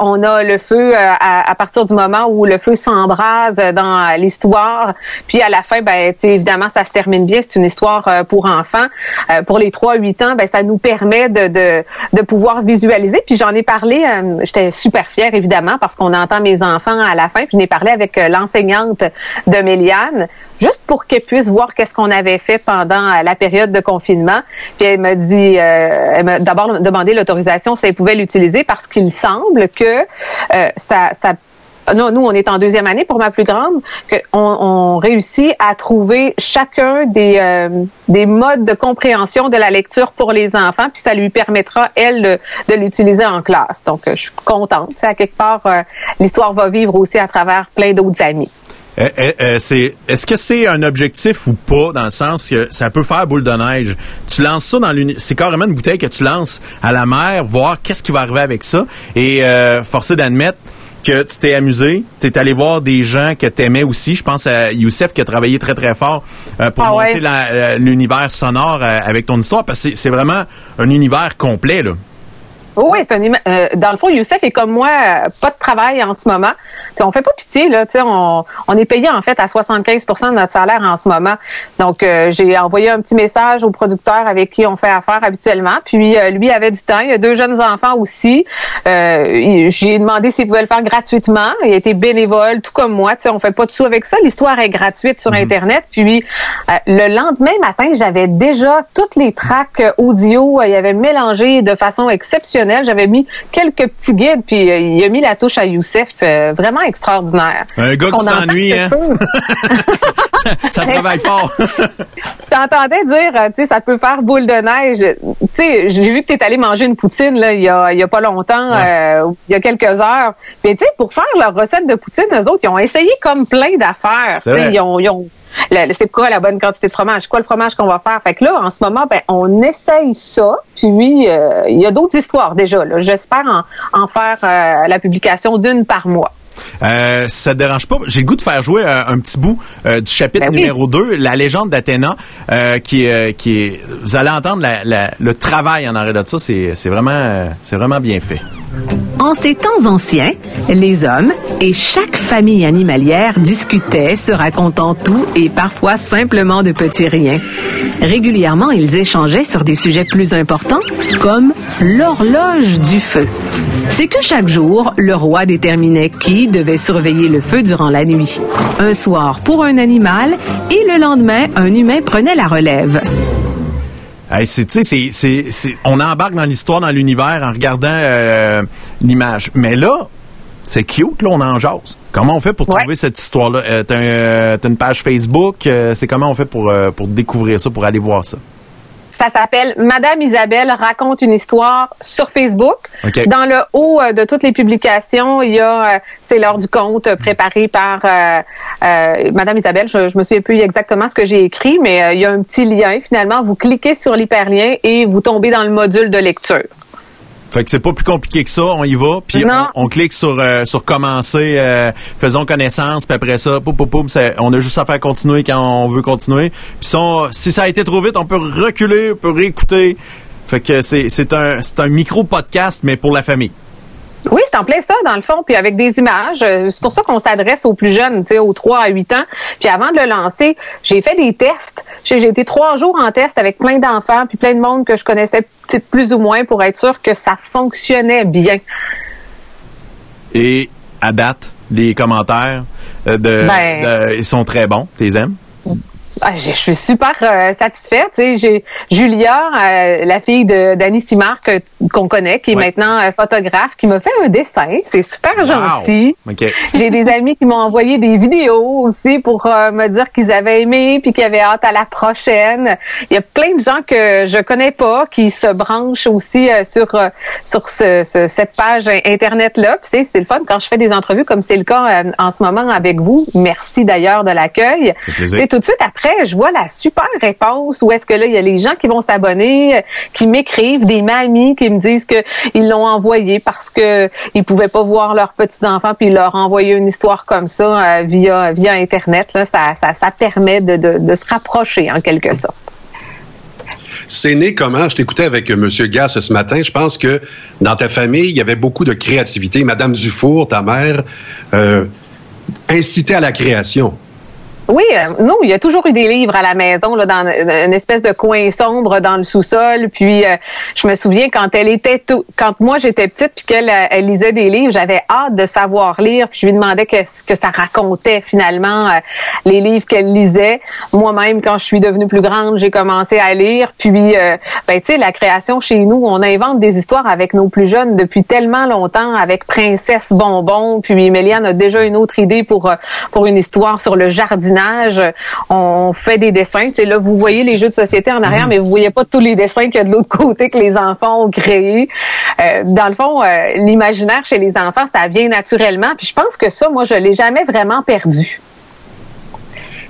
On a le feu à, à partir du moment où le feu s'embrase dans l'histoire. Puis à la fin, ben, évidemment, ça se termine bien. C'est une histoire pour enfants. Pour les 3-8 ans, ben, ça nous permet de, de, pouvoir visualiser. Puis j'en ai parlé, euh, j'étais super fière, évidemment, parce qu'on entend mes enfants à la fin. Puis j'en ai parlé avec euh, l'enseignante de Méliane, juste pour qu'elle puisse voir qu'est-ce qu'on avait fait pendant euh, la période de confinement. Puis elle m'a dit, elle m'a d'abord demandé l'autorisation si elle pouvait l'utiliser parce qu'il semble que ça non, nous, on est en deuxième année pour ma plus grande, qu'on on réussit à trouver chacun des, euh, des modes de compréhension de la lecture pour les enfants, puis ça lui permettra, elle, de, de l'utiliser en classe. Donc, euh, je suis contente. Tu sais, à quelque part, euh, l'histoire va vivre aussi à travers plein d'autres amis. Euh, euh, euh, c'est, est-ce que c'est un objectif ou pas, dans le sens que ça peut faire boule de neige? Tu lances ça dans l'uni... C'est carrément une bouteille que tu lances à la mer, voir qu'est-ce qui va arriver avec ça. Et euh, d'admettre que tu t'es amusé, tu es allé voir des gens que tu aimais aussi. Je pense à Youssef qui a travaillé très, très fort euh, pour Ah monter euh, l'univers sonore euh, avec ton histoire, parce que c'est, c'est vraiment un univers complet, là. Oui, c'est un euh, dans le fond, Youssef est comme moi, euh, pas de travail en ce moment. Puis on fait pas pitié là, on, on est payé en fait à 75% de notre salaire en ce moment. Donc euh, j'ai envoyé un petit message au producteur avec qui on fait affaire habituellement. Puis euh, lui avait du temps, il a deux jeunes enfants aussi. Euh, j'ai demandé s'il pouvait le faire gratuitement. Il a été bénévole, tout comme moi. Tu sais, on fait pas de sous avec ça. L'histoire est gratuite sur internet. Puis euh, le lendemain matin, j'avais déjà toutes les tracks audio. Il y avait mélangé de façon exceptionnelle J'avais mis quelques petits guides, puis euh, il a mis la touche à Youssef, euh, vraiment extraordinaire. Un gars qui s'ennuie, hein? Ça travaille fort. T'entendais dire, euh, tu sais, ça peut faire boule de neige. Tu sais, j'ai vu que t'es allé manger une poutine là, il y a, il y a pas longtemps, euh, il y a quelques heures. Mais tu sais, pour faire leur recette de poutine, eux autres, ils ont essayé comme plein d'affaires. Tu. Ils ont, ils ont la- c'est quoi la bonne quantité de fromage? Quoi le fromage qu'on va faire? Fait que là, en ce moment, ben, on essaye ça. Puis, euh, il y a d'autres histoires déjà. J'espère en, en faire euh, la publication d'une par mois. Euh, si ça te dérange pas, j'ai le goût de faire jouer euh, un petit bout euh, du chapitre Ben oui. numéro 2, la légende d'Athéna, euh, qui, euh, qui est, vous allez entendre la- la- le travail en arrêt de ça, c'est c'est vraiment, c'est vraiment bien fait. En ces temps anciens, les hommes et chaque famille animalière discutaient, se racontant tout et parfois simplement de petits riens. Régulièrement, ils échangeaient sur des sujets plus importants, comme l'horloge du feu. C'est que chaque jour, le roi déterminait qui devait surveiller le feu durant la nuit. Un soir pour un animal et le lendemain, un humain prenait la relève. Hey, c'est, tu sais, c'est, c'est, c'est- on embarque dans l'histoire, dans l'univers en regardant euh, l'image. Mais là, c'est cute, là, on en jase. Comment on fait pour trouver cette histoire-là? Euh, t'as, un- euh, t'as une page Facebook, euh, c'est comment on fait pour, euh, pour découvrir ça, pour aller voir ça? Ça s'appelle Madame Isabelle raconte une histoire sur Facebook. OK. Dans le haut euh, de toutes les publications, il y a euh, c'est l'heure du compte euh, préparé par euh, euh, Madame Isabelle. Je, je me souviens plus exactement ce que j'ai écrit, mais il y a un petit lien. Finalement, vous cliquez sur l'hyperlien et vous tombez dans le module de lecture. Fait que c'est pas plus compliqué que ça, on y va, puis on, on clique sur euh, sur commencer, euh, faisons connaissance, puis après ça, c'est- on a juste à faire continuer quand on veut continuer. Puis si, on- si ça a été trop vite, on peut reculer, on peut réécouter. Fait que c'est c'est un c'est un micro podcast mais pour la famille. Oui, c'est en plein ça, dans le fond, puis avec des images. Euh, C'est pour ça qu'on s'adresse aux plus jeunes, tu sais, aux 3 à 8 ans. Puis avant de le lancer, j'ai fait des tests. J'ai été trois jours en test avec plein d'enfants, puis plein de monde que je connaissais plus ou moins pour être sûr que ça fonctionnait bien. Et à date, les commentaires euh, de, Ben. de- ils sont très bons, tu les aimes? Ah, je je suis super euh, satisfaite. J'ai Julia, euh, la fille de d'Annie Simard que- qu'on connaît, qui est maintenant euh, photographe, qui m'a fait un dessin. C'est super gentil. OK. J'ai des amis qui m'ont envoyé des vidéos aussi pour euh, me dire qu'ils avaient aimé puis qu'ils avaient hâte à la prochaine. Il y a plein de gens que je connais pas qui se branchent aussi euh, sur euh, sur ce, ce- cette page internet là. C'est c'est le fun quand je fais des entrevues comme c'est le cas euh, en ce moment avec vous. Merci d'ailleurs de l'accueil. Et tout de suite après, je vois la super réponse où est-ce que là il y a les gens qui vont s'abonner, euh, qui m'écrivent, des mamies qui me disent que ils l'ont envoyé parce que ils pouvaient pas voir leurs petits enfants puis ils leur envoyer une histoire comme ça euh, via internet ça, permet de, se rapprocher en quelque sorte. C'est né comment? Je t'écoutais avec M. Gass ce matin. Je pense que dans ta famille, il y avait beaucoup de créativité. Madame Dufour, ta mère, euh, incitait à la création. Oui, euh, nous, il y a toujours eu des livres à la maison, là, dans une espèce de coin sombre dans le sous-sol. Puis, euh, je me souviens quand elle était, tout- quand moi j'étais petite, puis qu'elle euh, elle lisait des livres, j'avais hâte de savoir lire. Puis je lui demandais qu'est-ce que ça racontait finalement, euh, les livres qu'elle lisait. Moi-même, quand je suis devenue plus grande, j'ai commencé à lire. Puis, euh, ben, tu sais, la création chez nous, on invente des histoires avec nos plus jeunes depuis tellement longtemps, avec Princesse Bonbon. Puis, Méliane a déjà une autre idée pour euh, pour une histoire sur le On fait des dessins. C'est là, vous voyez les jeux de société en arrière, mais vous voyez pas tous les dessins qu'il y a de l'autre côté que les enfants ont créés. Euh, dans le fond, euh, l'imaginaire chez les enfants, ça vient naturellement. Puis je pense que ça, moi, je l'ai jamais vraiment perdu.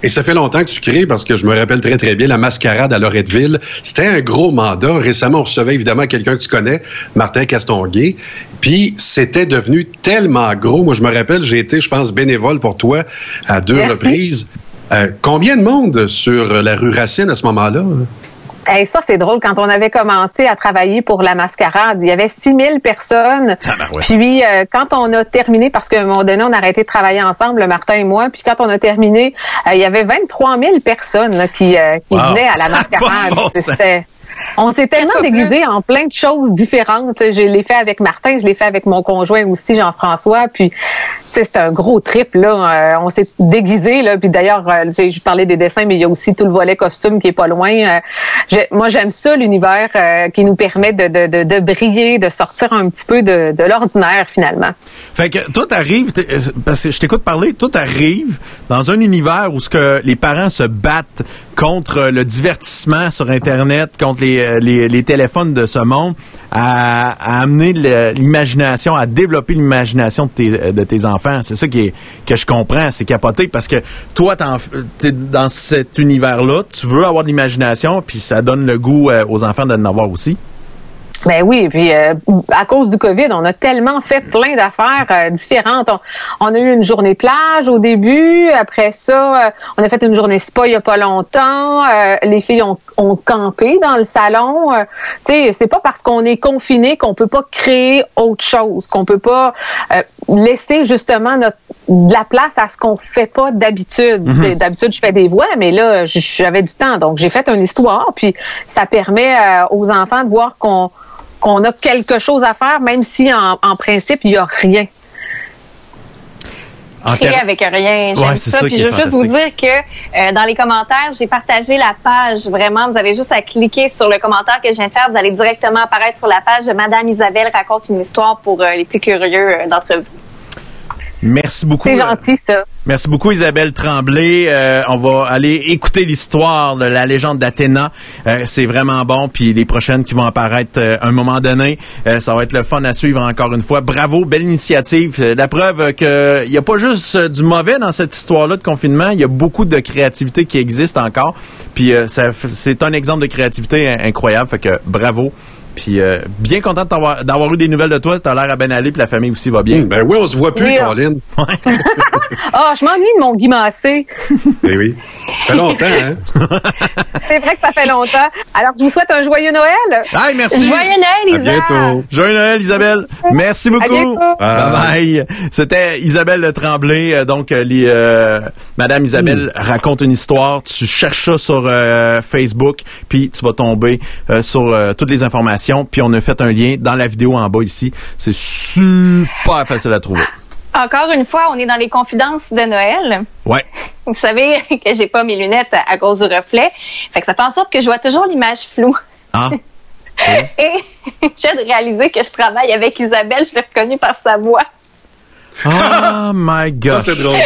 Et ça fait longtemps que tu crées, parce que je me rappelle très, très bien, la mascarade à Loretteville. C'était un gros mandat. Récemment, on recevait évidemment quelqu'un que tu connais, Martin Castonguay. Puis, c'était devenu tellement gros. Moi, je me rappelle, j'ai été, je pense, bénévole pour toi à deux Merci. reprises. Euh, combien de monde sur la rue Racine à ce moment-là? Hey, ça, c'est drôle. Quand on avait commencé à travailler pour la mascarade, il y avait 6000 personnes. Puis, euh, quand on a terminé, parce qu'à un moment donné, on a arrêté de travailler ensemble, Martin et moi, puis quand on a terminé, euh, il y avait 23 000 personnes là, qui, euh, qui Wow. venaient à la mascarade. bon. C'était On s'est tellement déguisé en plein de choses différentes. Je l'ai fait avec Martin, je l'ai fait avec mon conjoint aussi, Jean-François. Puis, c'est un gros trip là. Euh, on s'est déguisé là. Puis d'ailleurs, euh, je parlais des dessins, mais il y a aussi tout le volet costume qui est pas loin. Euh, moi, j'aime ça l'univers euh, qui nous permet de, de, de, de briller, de sortir un petit peu de, de l'ordinaire finalement. Fait que toi, t'arrives, parce que je t'écoute parler, toi, t'arrives dans un univers où ce que les parents se battent contre le divertissement sur Internet, contre les, euh, les, téléphones de ce monde, à, à amener l'imagination, à développer l'imagination de tes, de tes enfants. C'est ça qui est, que je comprends, c'est capoté, parce que toi, t'es dans cet univers-là, tu veux avoir de l'imagination, puis ça donne le goût euh, aux enfants d'en avoir aussi. Ben oui, puis euh, à cause du Covid, on a tellement fait plein d'affaires euh, différentes. On, on a eu une journée plage au début, après ça, euh, on a fait une journée spa il y a pas longtemps. euh, les filles ont, ont campé dans le salon. euh, tu sais, c'est pas parce qu'on est confiné qu'on peut pas créer autre chose, qu'on peut pas euh, laisser justement notre de la place à ce qu'on fait pas d'habitude. Mhm. D'habitude, je fais des voix, mais là, j'avais du temps, donc j'ai fait une histoire, puis ça permet euh, aux enfants de voir qu'on qu'on a quelque chose à faire, même si en, en principe, il y a rien. En Créer avec rien. J'aime Ouais, ça. ça Puis je veux juste vous dire que euh, dans les commentaires, j'ai partagé la page. Vraiment, vous avez juste à cliquer sur le commentaire que je viens de faire. Vous allez directement apparaître sur la page de Madame Isabelle raconte une histoire pour euh, les plus curieux euh, d'entre vous. Merci beaucoup. C'est euh, gentil, ça. Merci beaucoup Isabelle Tremblay. Euh, on va aller écouter l'histoire de la légende d'Athéna. Euh, c'est vraiment bon. Puis les prochaines qui vont apparaître euh, à un moment donné, euh, ça va être le fun à suivre encore une fois. Bravo, belle initiative. La preuve qu'il n'y a pas juste du mauvais dans cette histoire-là de confinement. Il y a beaucoup de créativité qui existe encore. Puis euh, c'est un exemple de créativité in- incroyable. Fait que bravo. Puis euh, bien content d'avoir eu des nouvelles de toi. T'as l'air à bien aller. Puis la famille aussi va bien. Ben oui, on se voit plus, Oui, Colin. Ah, je m'ennuie de mon Guy Massé. Ben oui. Ça fait longtemps, hein? C'est vrai que ça fait longtemps. Alors, je vous souhaite un joyeux Noël. Hey, merci. Joyeux Noël, Isa! Joyeux Noël, Isabelle. Merci beaucoup. bientôt. Bye bye. C'était Isabelle Tremblay. euh, Donc, euh, les, euh, Madame Isabelle raconte une histoire. Tu cherches ça sur euh, Facebook, puis tu vas tomber euh, sur euh, toutes les informations. Puis on a fait un lien dans la vidéo en bas ici. C'est super facile à trouver. Encore une fois, on est dans les confidences de Noël. Ouais. Vous savez que j'ai pas mes lunettes à, à cause du reflet. Fait que ça fait en sorte que je vois toujours l'image floue. Ah. Et j'ai de réaliser que je travaille avec Isabelle, je suis reconnue par sa voix. Oh my gosh. Ça, c'est drôle.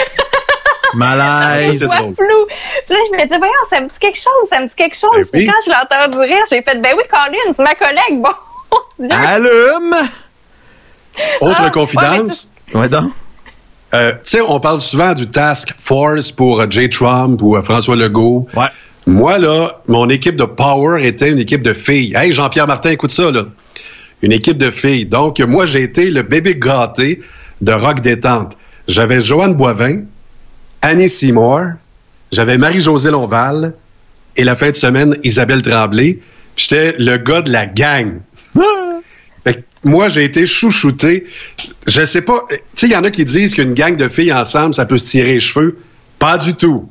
Malaise. Je c'est vois flou. Puis là, je me dis, voyons, ça me dit quelque chose, ça me dit quelque chose. Ben Puis oui. quand je l'ai entendu rire, j'ai fait, ben oui, Colin, c'est ma collègue. Bon, Dieu. Allume. Autre Ah, confidence? Ouais, donc? Euh, tu sais, on parle souvent du task force pour euh, Jay Trump ou euh, François Legault. Ouais. Moi, là, mon équipe de Power était une équipe de filles. Hey, Jean-Pierre Martin, écoute ça, là. Une équipe de filles. Donc, moi, j'ai été le bébé gâté de Rock Détente. J'avais Joanne Boivin, Annie Seymour, j'avais Marie-Josée Lonval et la fin de semaine, Isabelle Tremblay. J'étais le gars de la gang. Fait que moi, j'ai été chouchouté. Je sais pas. Tu sais, il y en a qui disent qu'une gang de filles ensemble, ça peut se tirer les cheveux. Pas du tout.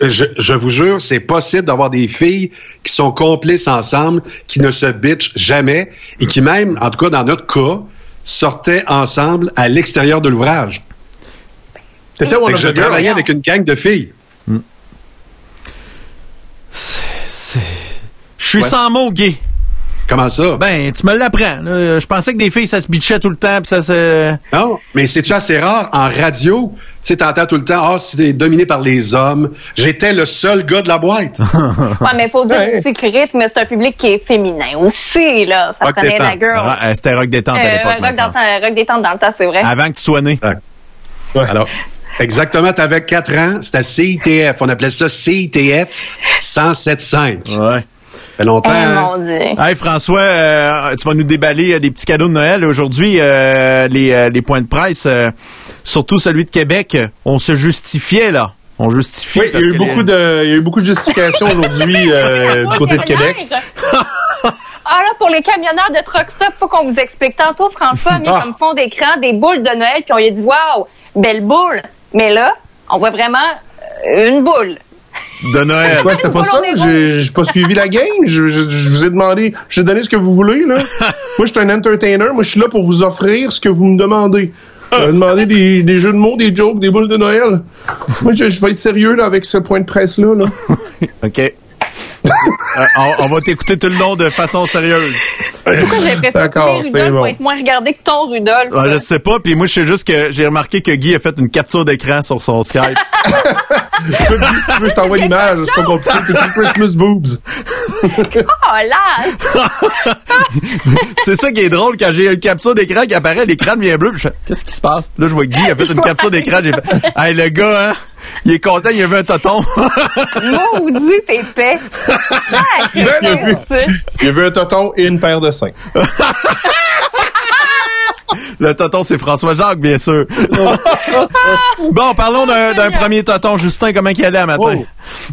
Je, je vous jure, c'est possible d'avoir des filles qui sont complices ensemble, qui ne se bitchent jamais et qui même, en tout cas dans notre cas, sortaient ensemble à l'extérieur de l'ouvrage. One of je travaillais avec une gang de filles. C'est- Je suis Ouais. sans mots, gay. Comment ça? Ben, tu me l'apprends. Je pensais que des filles, ça se bitchait tout le temps, puis ça se... Non, mais c'est-tu assez rare? En radio, tu sais, t'entends tout le temps, ah, c'est dominé par les hommes. J'étais le seul gars de la boîte. Ouais, mais faut dire que le rythme, c'est un public qui est féminin aussi, là. Ça Rock prenait la détente. girl. Ah, C'était rock détente à Euh, l'époque. rock détente dans le temps, c'est vrai. Avant que tu sois né. Alors, exactement, t'avais 4 ans, c'était CITF. On appelait ça CITF 107.5. Ouais. Ça fait longtemps. Eh, hein? mon Dieu. Hey François, euh, tu vas nous déballer euh, des petits cadeaux de Noël. Aujourd'hui, euh, les, euh, les points de presse, euh, surtout celui de Québec, on se justifiait là. On justifiait. Oui, il y a eu beaucoup les- de, il y a eu beaucoup de justifications aujourd'hui euh, du côté de Québec. Ah là, pour les camionneurs de Truck Stop, faut qu'on vous explique. Tantôt, François a mis Ah. comme fond d'écran des boules de Noël, puis on lui a dit « Waouh, belle boule! » Mais là, on voit vraiment euh, une boule. De Noël. Quoi, c'était pas ça? J'ai j'ai pas suivi la game. Je, je- je vous ai demandé, je vous ai donné ce que vous voulez, là. Moi, je suis un entertainer. Moi, je suis là pour vous offrir ce que vous me demandez. Demandé des, des jeux de mots, des jokes, des boules de Noël. Moi, je, je vais être sérieux, là, avec ce point de presse-là, là. OK. Euh, on, on va t'écouter tout le long de façon sérieuse. Pourquoi j'ai l'impression que Rudolph bon. vont être moins regardés que ton Rudolph? Je sais pas, puis moi je sais juste que j'ai remarqué que Guy a fait une capture d'écran sur son Skype. si tu veux, je t'envoie l'image. C'est pas compliqué. C'est Christmas boobs. Oh là! c'est ça qui est drôle quand j'ai une capture d'écran qui apparaît, l'écran devient bleu, je qu'est-ce qui se passe? Là je vois Guy a fait une capture d'écran, j'ai fait Hey le gars, hein, il est content, il a vu un toton. Maudit. Ah, Ben, il, a vu, il a vu un toton et une paire de seins. le toton c'est François Jacques, bien sûr. bon, parlons d'un premier toton. Justin, comment il allait à matin?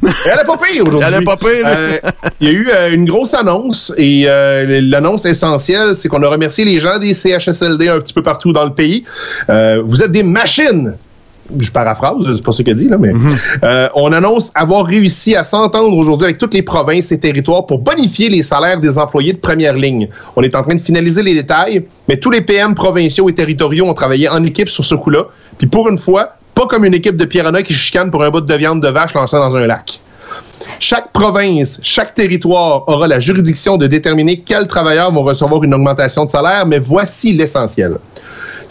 Elle est pas pire aujourd'hui. Elle est pas pire. Euh, Il y a eu euh, une grosse annonce et euh, l'annonce essentielle, c'est qu'on a remercié les gens des CHSLD un petit peu partout dans le pays. Vous êtes des machines. Je paraphrase, c'est pas ce qu'elle dit là, mais euh, on annonce avoir réussi à s'entendre aujourd'hui avec toutes les provinces et territoires pour bonifier les salaires des employés de première ligne. On est en train de finaliser les détails, mais tous les PM provinciaux et territoriaux ont travaillé en équipe sur ce coup-là. Puis pour une fois, pas comme une équipe de Piranha qui chicane pour un bout de viande de vache lancé dans un lac. Chaque province, chaque territoire aura la juridiction de déterminer quels travailleurs vont recevoir une augmentation de salaire, mais voici l'essentiel.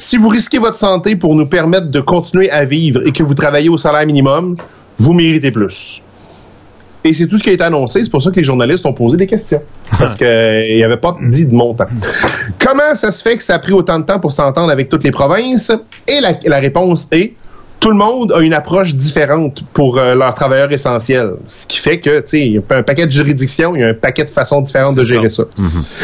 Si vous risquez votre santé pour nous permettre de continuer à vivre et que vous travaillez au salaire minimum, vous méritez plus. Et c'est tout ce qui a été annoncé. C'est pour ça que les journalistes ont posé des questions. Parce qu'il n'y avait pas dit de montant. Comment ça se fait que ça a pris autant de temps pour s'entendre avec toutes les provinces? Et la, la réponse est tout le monde a une approche différente pour euh, leurs travailleurs essentiels. Ce qui fait que, tu sais, il y a un paquet de juridictions, il y a un paquet de façons différentes de gérer ça.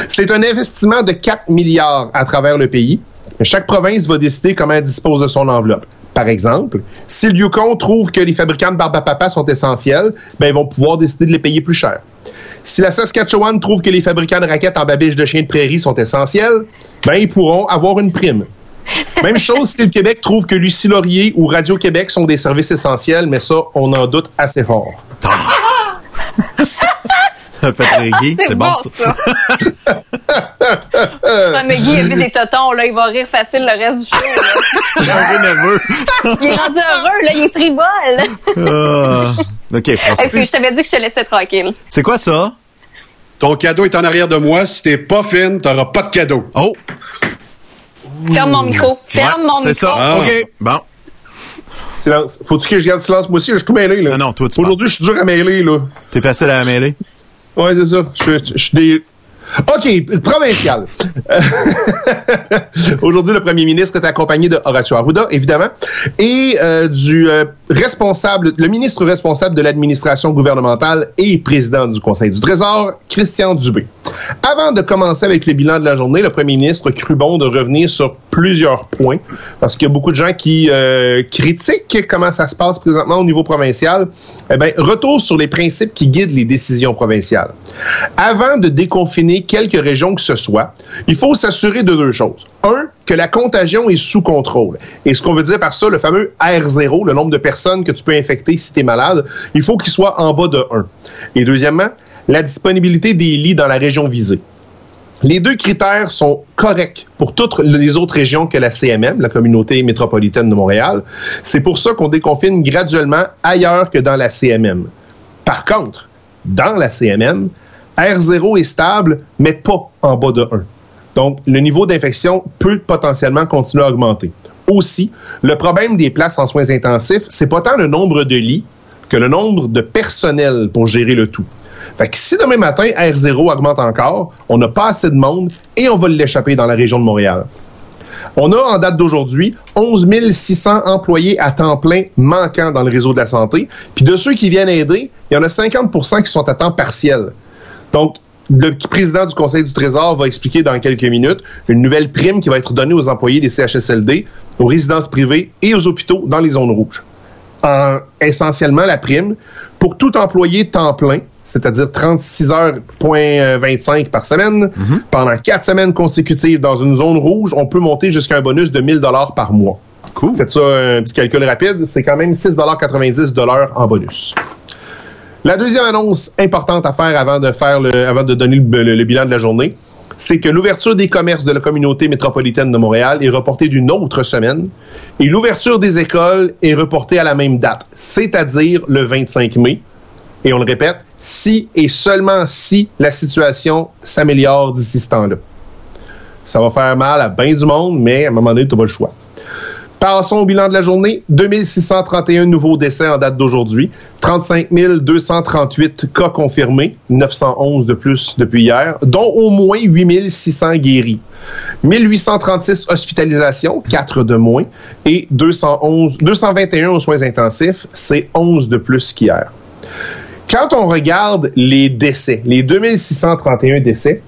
C'est un investissement de 4 milliards à travers le pays. Chaque province va décider comment elle dispose de son enveloppe. Par exemple, si le Yukon trouve que les fabricants de barbe à papa sont essentiels, ben ils vont pouvoir décider de les payer plus cher. Si la Saskatchewan trouve que les fabricants de raquettes en babiche de chiens de prairie sont essentiels, ben ils pourront avoir une prime. Même chose si le Québec trouve que Lucie Laurier ou Radio-Québec sont des services essentiels, mais ça, on en doute assez fort. Patrick Guy, c'est bon, ça. Ah, mais Guy a vu des totons, là, il va rire facile le reste du show. là. Peu nerveux. Il est rendu heureux, là, il est frivole. Ah. OK, François. Est-ce que je t'avais dit que je te laissais tranquille? C'est quoi ça? Ton cadeau est en arrière de moi. Si t'es pas fine, t'auras pas de cadeau. Oh! Ferme mon micro. Ferme mon micro. C'est ça. Ah. OK. Bon. Silence. Faut-tu que je garde silence? Moi aussi? Je suis tout mêlé, là. Non, non, toi, tu Aujourd'hui, je suis dur à mêler, là. T'es facile à mêler. Ouais, c'est ça. Je, je- je suis des... OK, provincial. Euh, Aujourd'hui, le premier ministre est accompagné de Horacio Arruda, évidemment, et euh, du euh, responsable, le ministre responsable de l'administration gouvernementale et président du Conseil du Trésor, Christian Dubé. Avant de commencer avec le bilan de la journée, le premier ministre crut bon de revenir sur plusieurs points, parce qu'il y a beaucoup de gens qui critiquent comment ça se passe présentement au niveau provincial. Eh bien, retour sur les principes qui guident les décisions provinciales. Avant de déconfiner quelques régions que ce soit, il faut s'assurer de deux choses. Un, que la contagion est sous contrôle. Et ce qu'on veut dire par ça, le fameux R0, le nombre de personnes que tu peux infecter si tu es malade, il faut qu'il soit en bas de 1. Et deuxièmement, la disponibilité des lits dans la région visée. Les deux critères sont corrects pour toutes les autres régions que la CMM, la communauté métropolitaine de Montréal. C'est pour ça qu'on déconfine graduellement ailleurs que dans la CMM. Par contre, dans la CMM, R0 est stable, mais pas en bas de 1. Donc, le niveau d'infection peut potentiellement continuer à augmenter. Aussi, le problème des places en soins intensifs, c'est pas tant le nombre de lits que le nombre de personnel pour gérer le tout. Fait que si demain matin, R0 augmente encore, on n'a pas assez de monde et on va l'échapper dans la région de Montréal. On a, en date d'aujourd'hui, 11 600 employés à temps plein manquants dans le réseau de la santé. Puis de ceux qui viennent aider, il y en a 50% qui sont à temps partiel. Donc, le président du Conseil du Trésor va expliquer dans quelques minutes une nouvelle prime qui va être donnée aux employés des CHSLD, aux résidences privées et aux hôpitaux dans les zones rouges. En, essentiellement, la prime, pour tout employé temps plein, c'est-à-dire 36 heures, point 25 par semaine, pendant quatre semaines consécutives dans une zone rouge, on peut monter jusqu'à un bonus de 1000 dollars par mois. Cool. Faites ça un petit calcul rapide, c'est quand même 6,90 dollars en bonus. La deuxième annonce importante à faire avant de donner le, le- le bilan de la journée, c'est que l'ouverture des commerces de la communauté métropolitaine de Montréal est reportée d'une autre semaine et l'ouverture des écoles est reportée à la même date, c'est-à-dire le 25 mai. Et on le répète, si et seulement si la situation s'améliore d'ici ce temps-là. Ça va faire mal à bien du monde, mais à un moment donné, tu n'as pas le choix. Passons au bilan de la journée. 2631 nouveaux décès en date d'aujourd'hui. 35 238 cas confirmés. 911 de plus depuis hier, dont au moins 8600 guéris. 1836 hospitalisations, 4 de moins. Et 211, 221 aux soins intensifs, c'est 11 de plus qu'hier. Quand on regarde les décès, les 2631 décès,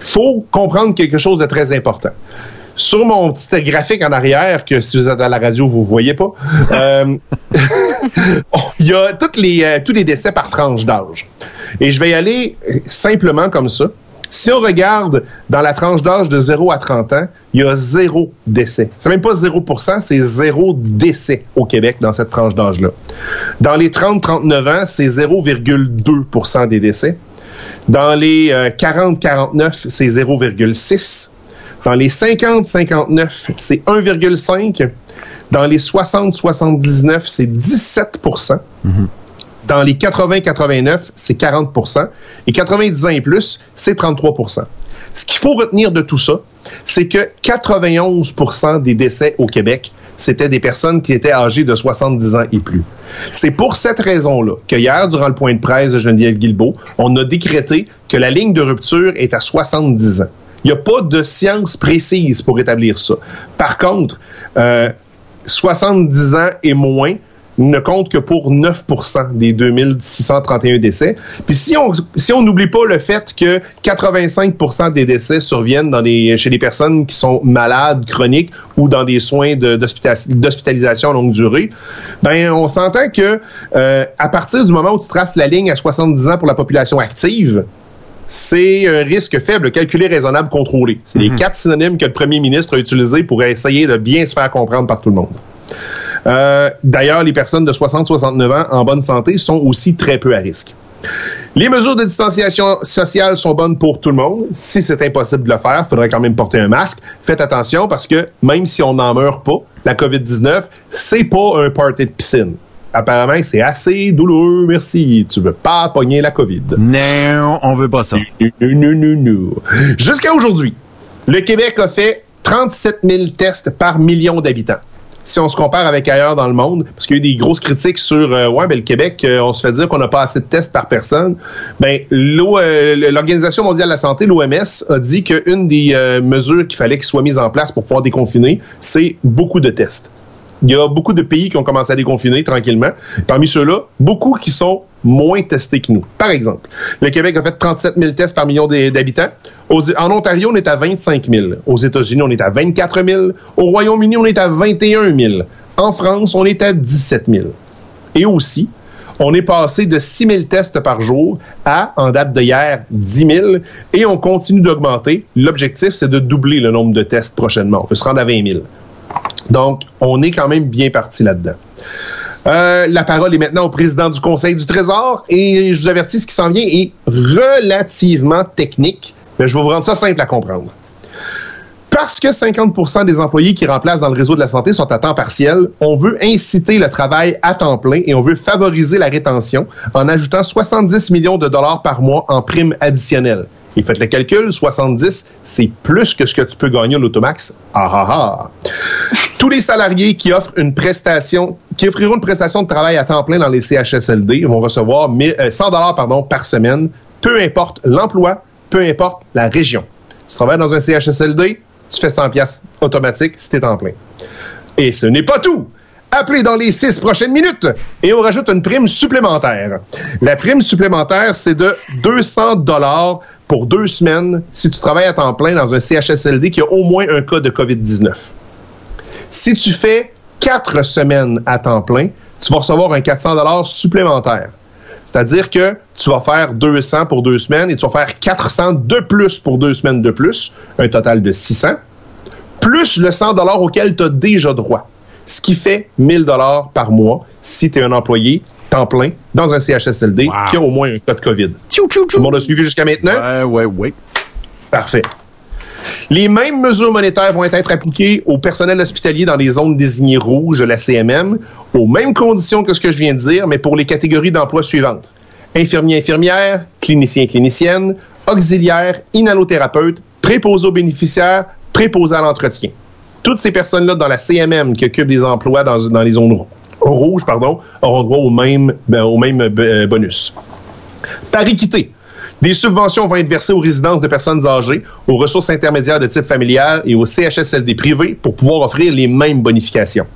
il faut comprendre quelque chose de très important. Sur mon petit graphique en arrière, que si vous êtes à la radio, vous ne voyez pas, euh, il y a toutes les, euh, tous les décès par tranche d'âge. Et je vais y aller euh, simplement comme ça. Si on regarde dans la tranche d'âge de 0 à 30 ans, il y a zéro décès. C'est même pas 0% c'est zéro décès au Québec dans cette tranche d'âge-là. Dans les 30-39 ans, c'est 0,2% des décès. Dans les euh, 40-49, c'est 0,6. Dans les 50-59, c'est 1,5. Dans les 60-79, c'est 17% Dans les 80-89, c'est 40 Et 90 ans et plus, c'est 33% Ce qu'il faut retenir de tout ça, c'est que 91% des décès au Québec, c'était des personnes qui étaient âgées de 70 ans et plus. C'est pour cette raison-là que hier, durant le point de presse de Geneviève Guilbeault, on a décrété que la ligne de rupture est à 70 ans. Il n'y a pas de science précise pour établir ça. Par contre, euh, 70 ans et moins ne compte que pour 9% des 2631 décès. Puis si on n'oublie pas le fait que 85 des décès surviennent chez les personnes qui sont malades chroniques ou dans des soins de- d'hospita- d'hospitalisation à longue durée, ben on s'entend que euh, à partir du moment où tu traces la ligne à 70 ans pour la population active, c'est un risque faible, calculé, raisonnable, contrôlé. C'est les quatre synonymes que le premier ministre a utilisés pour essayer de bien se faire comprendre par tout le monde. Euh, D'ailleurs, les personnes de 60-69 ans en bonne santé sont aussi très peu à risque. Les mesures de distanciation sociale sont bonnes pour tout le monde. Si c'est impossible de le faire, il faudrait quand même porter un masque. Faites attention parce que même si on n'en meurt pas, la COVID-19, c'est pas un party de piscine. Apparemment, c'est assez douloureux, merci. Tu veux pas pogner la COVID. Non, on veut pas ça. Non, non, non, non. Jusqu'à aujourd'hui, le Québec a fait 37 000 tests par million d'habitants. Si on se compare avec ailleurs dans le monde, parce qu'il y a eu des grosses critiques sur euh, ouais, ben le Québec, euh, on se fait dire qu'on n'a pas assez de tests par personne. Ben euh, l'Organisation mondiale de la santé, l'OMS, a dit qu'une des euh, mesures qu'il fallait qu'il soit mise en place pour pouvoir déconfiner, c'est beaucoup de tests. Il y a beaucoup de pays qui ont commencé à déconfiner tranquillement. Parmi ceux-là, beaucoup qui sont moins testés que nous. Par exemple, le Québec a fait 37 000 tests par million d'habitants. En Ontario, on est à 25 000. Aux États-Unis, on est à 24 000. Au Royaume-Uni, on est à 21 000. En France, on est à 17 000. Et aussi, on est passé de 6 000 tests par jour à, en date de hier, 10 000. Et on continue d'augmenter. L'objectif, c'est de doubler le nombre de tests prochainement. On veut se rendre à 20 000. Donc, on est quand même bien parti là-dedans. Euh, la parole est maintenant au président du Conseil du Trésor et je vous avertis, ce qui s'en vient est relativement technique, mais je vais vous rendre ça simple à comprendre. Parce que 50% des employés qui remplacent dans le réseau de la santé sont à temps partiel, on veut inciter le travail à temps plein et on veut favoriser la rétention en ajoutant 70 millions de dollars par mois en primes additionnelles. Et faites le calcul, 70, c'est plus que ce que tu peux gagner au Lotomax. Ah ah ah! Tous les salariés qui offrent une prestation, qui offriront une prestation de travail à temps plein dans les CHSLD vont recevoir 1000, euh, 100 dollars pardon par semaine, peu importe l'emploi, peu importe la région. Tu travailles dans un CHSLD, tu fais 100 pièces automatique si t'es en plein. Et ce n'est pas tout. Appelez dans les six prochaines minutes et on rajoute une prime supplémentaire. La prime supplémentaire, c'est de 200 dollars pour deux semaines si tu travailles à temps plein dans un CHSLD qui a au moins un cas de COVID-19. Si tu fais quatre semaines à temps plein, tu vas recevoir un 400 dollars supplémentaire. C'est-à-dire que tu vas faire 200 pour deux semaines et tu vas faire 400 de plus pour deux semaines de plus, un total de 600, plus le 100 dollars auquel tu as déjà droit. Ce qui fait 1000 dollars par mois si tu es un employé temps plein dans un CHSLD qui a au moins un cas de COVID. Tout le monde a suivi jusqu'à maintenant? Ouais, ouais, ouais. Parfait. Les mêmes mesures monétaires vont être appliquées au personnel hospitalier dans les zones désignées rouges, la CMM, aux mêmes conditions que ce que je viens de dire, mais pour les catégories d'emploi suivantes. Infirmiers, infirmières, cliniciens, cliniciennes, auxiliaires, inhalothérapeutes, préposés aux bénéficiaires, préposés à l'entretien. Toutes ces personnes-là dans la CMM qui occupent des emplois dans, dans les zones rouges pardon, auront droit au même, ben, au même euh, bonus. Par équité, des subventions vont être versées aux résidences de personnes âgées, aux ressources intermédiaires de type familial et aux CHSLD privés pour pouvoir offrir les mêmes bonifications.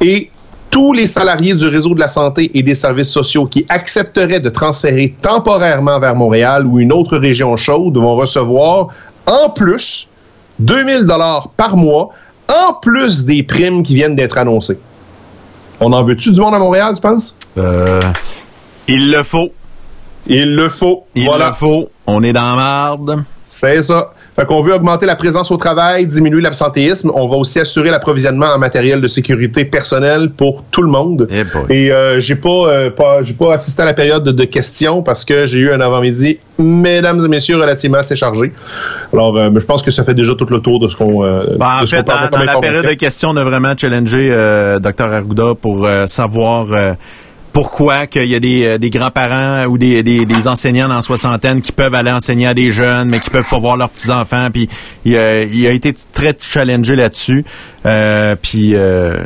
Et tous les salariés du réseau de la santé et des services sociaux qui accepteraient de transférer temporairement vers Montréal ou une autre région chaude vont recevoir en plus 2000 dollars par mois en plus des primes qui viennent d'être annoncées. On en veut-tu du monde à Montréal, tu penses? Euh, il le faut. Il le faut. Il voilà. le faut. On est dans la marde. C'est ça. Fait qu'on veut augmenter la présence au travail, diminuer l'absentéisme. On va aussi assurer l'approvisionnement en matériel de sécurité personnelle pour tout le monde. Et euh, j'ai pas, euh, pas j'ai pas assisté à la période de, de questions parce que j'ai eu un avant-midi, mesdames et messieurs, relativement assez chargé. Alors, euh, je pense que ça fait déjà tout le tour de ce qu'on. Euh, Ben, en de ce fait, dans, dans la période de questions, on a vraiment challengé euh, Dr Arruda pour euh, savoir euh, pourquoi qu'il y a des, euh, des grands-parents ou des, des, des enseignants dans la soixantaine qui peuvent aller enseigner à des jeunes, mais qui peuvent pas voir leurs petits-enfants. Puis il, a- il a été très challengé là-dessus. Euh, puis euh,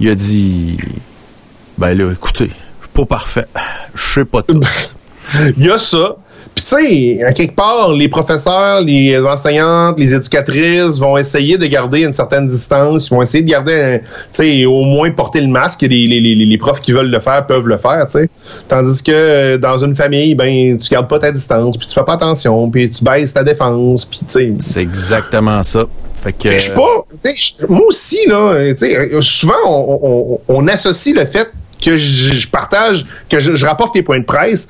il a dit, ben là, écoutez, je suis pas parfait. Je sais pas tout. Il y a ça. Puis tu sais, à quelque part, les professeurs, les enseignantes, les éducatrices vont essayer de garder une certaine distance, vont essayer de garder, tu sais, au moins porter le masque. Les, les, les, les profs qui veulent le faire peuvent le faire, tu sais. Tandis que euh, dans une famille, ben, tu gardes pas ta distance, puis tu fais pas attention, puis tu baisses ta défense, puis tu sais. C'est exactement ça. Fait que. Je suis pas. Moi aussi, là, euh, tu sais, euh, souvent, on, on- on associe le fait que je, je partage, que je, je rapporte les points de presse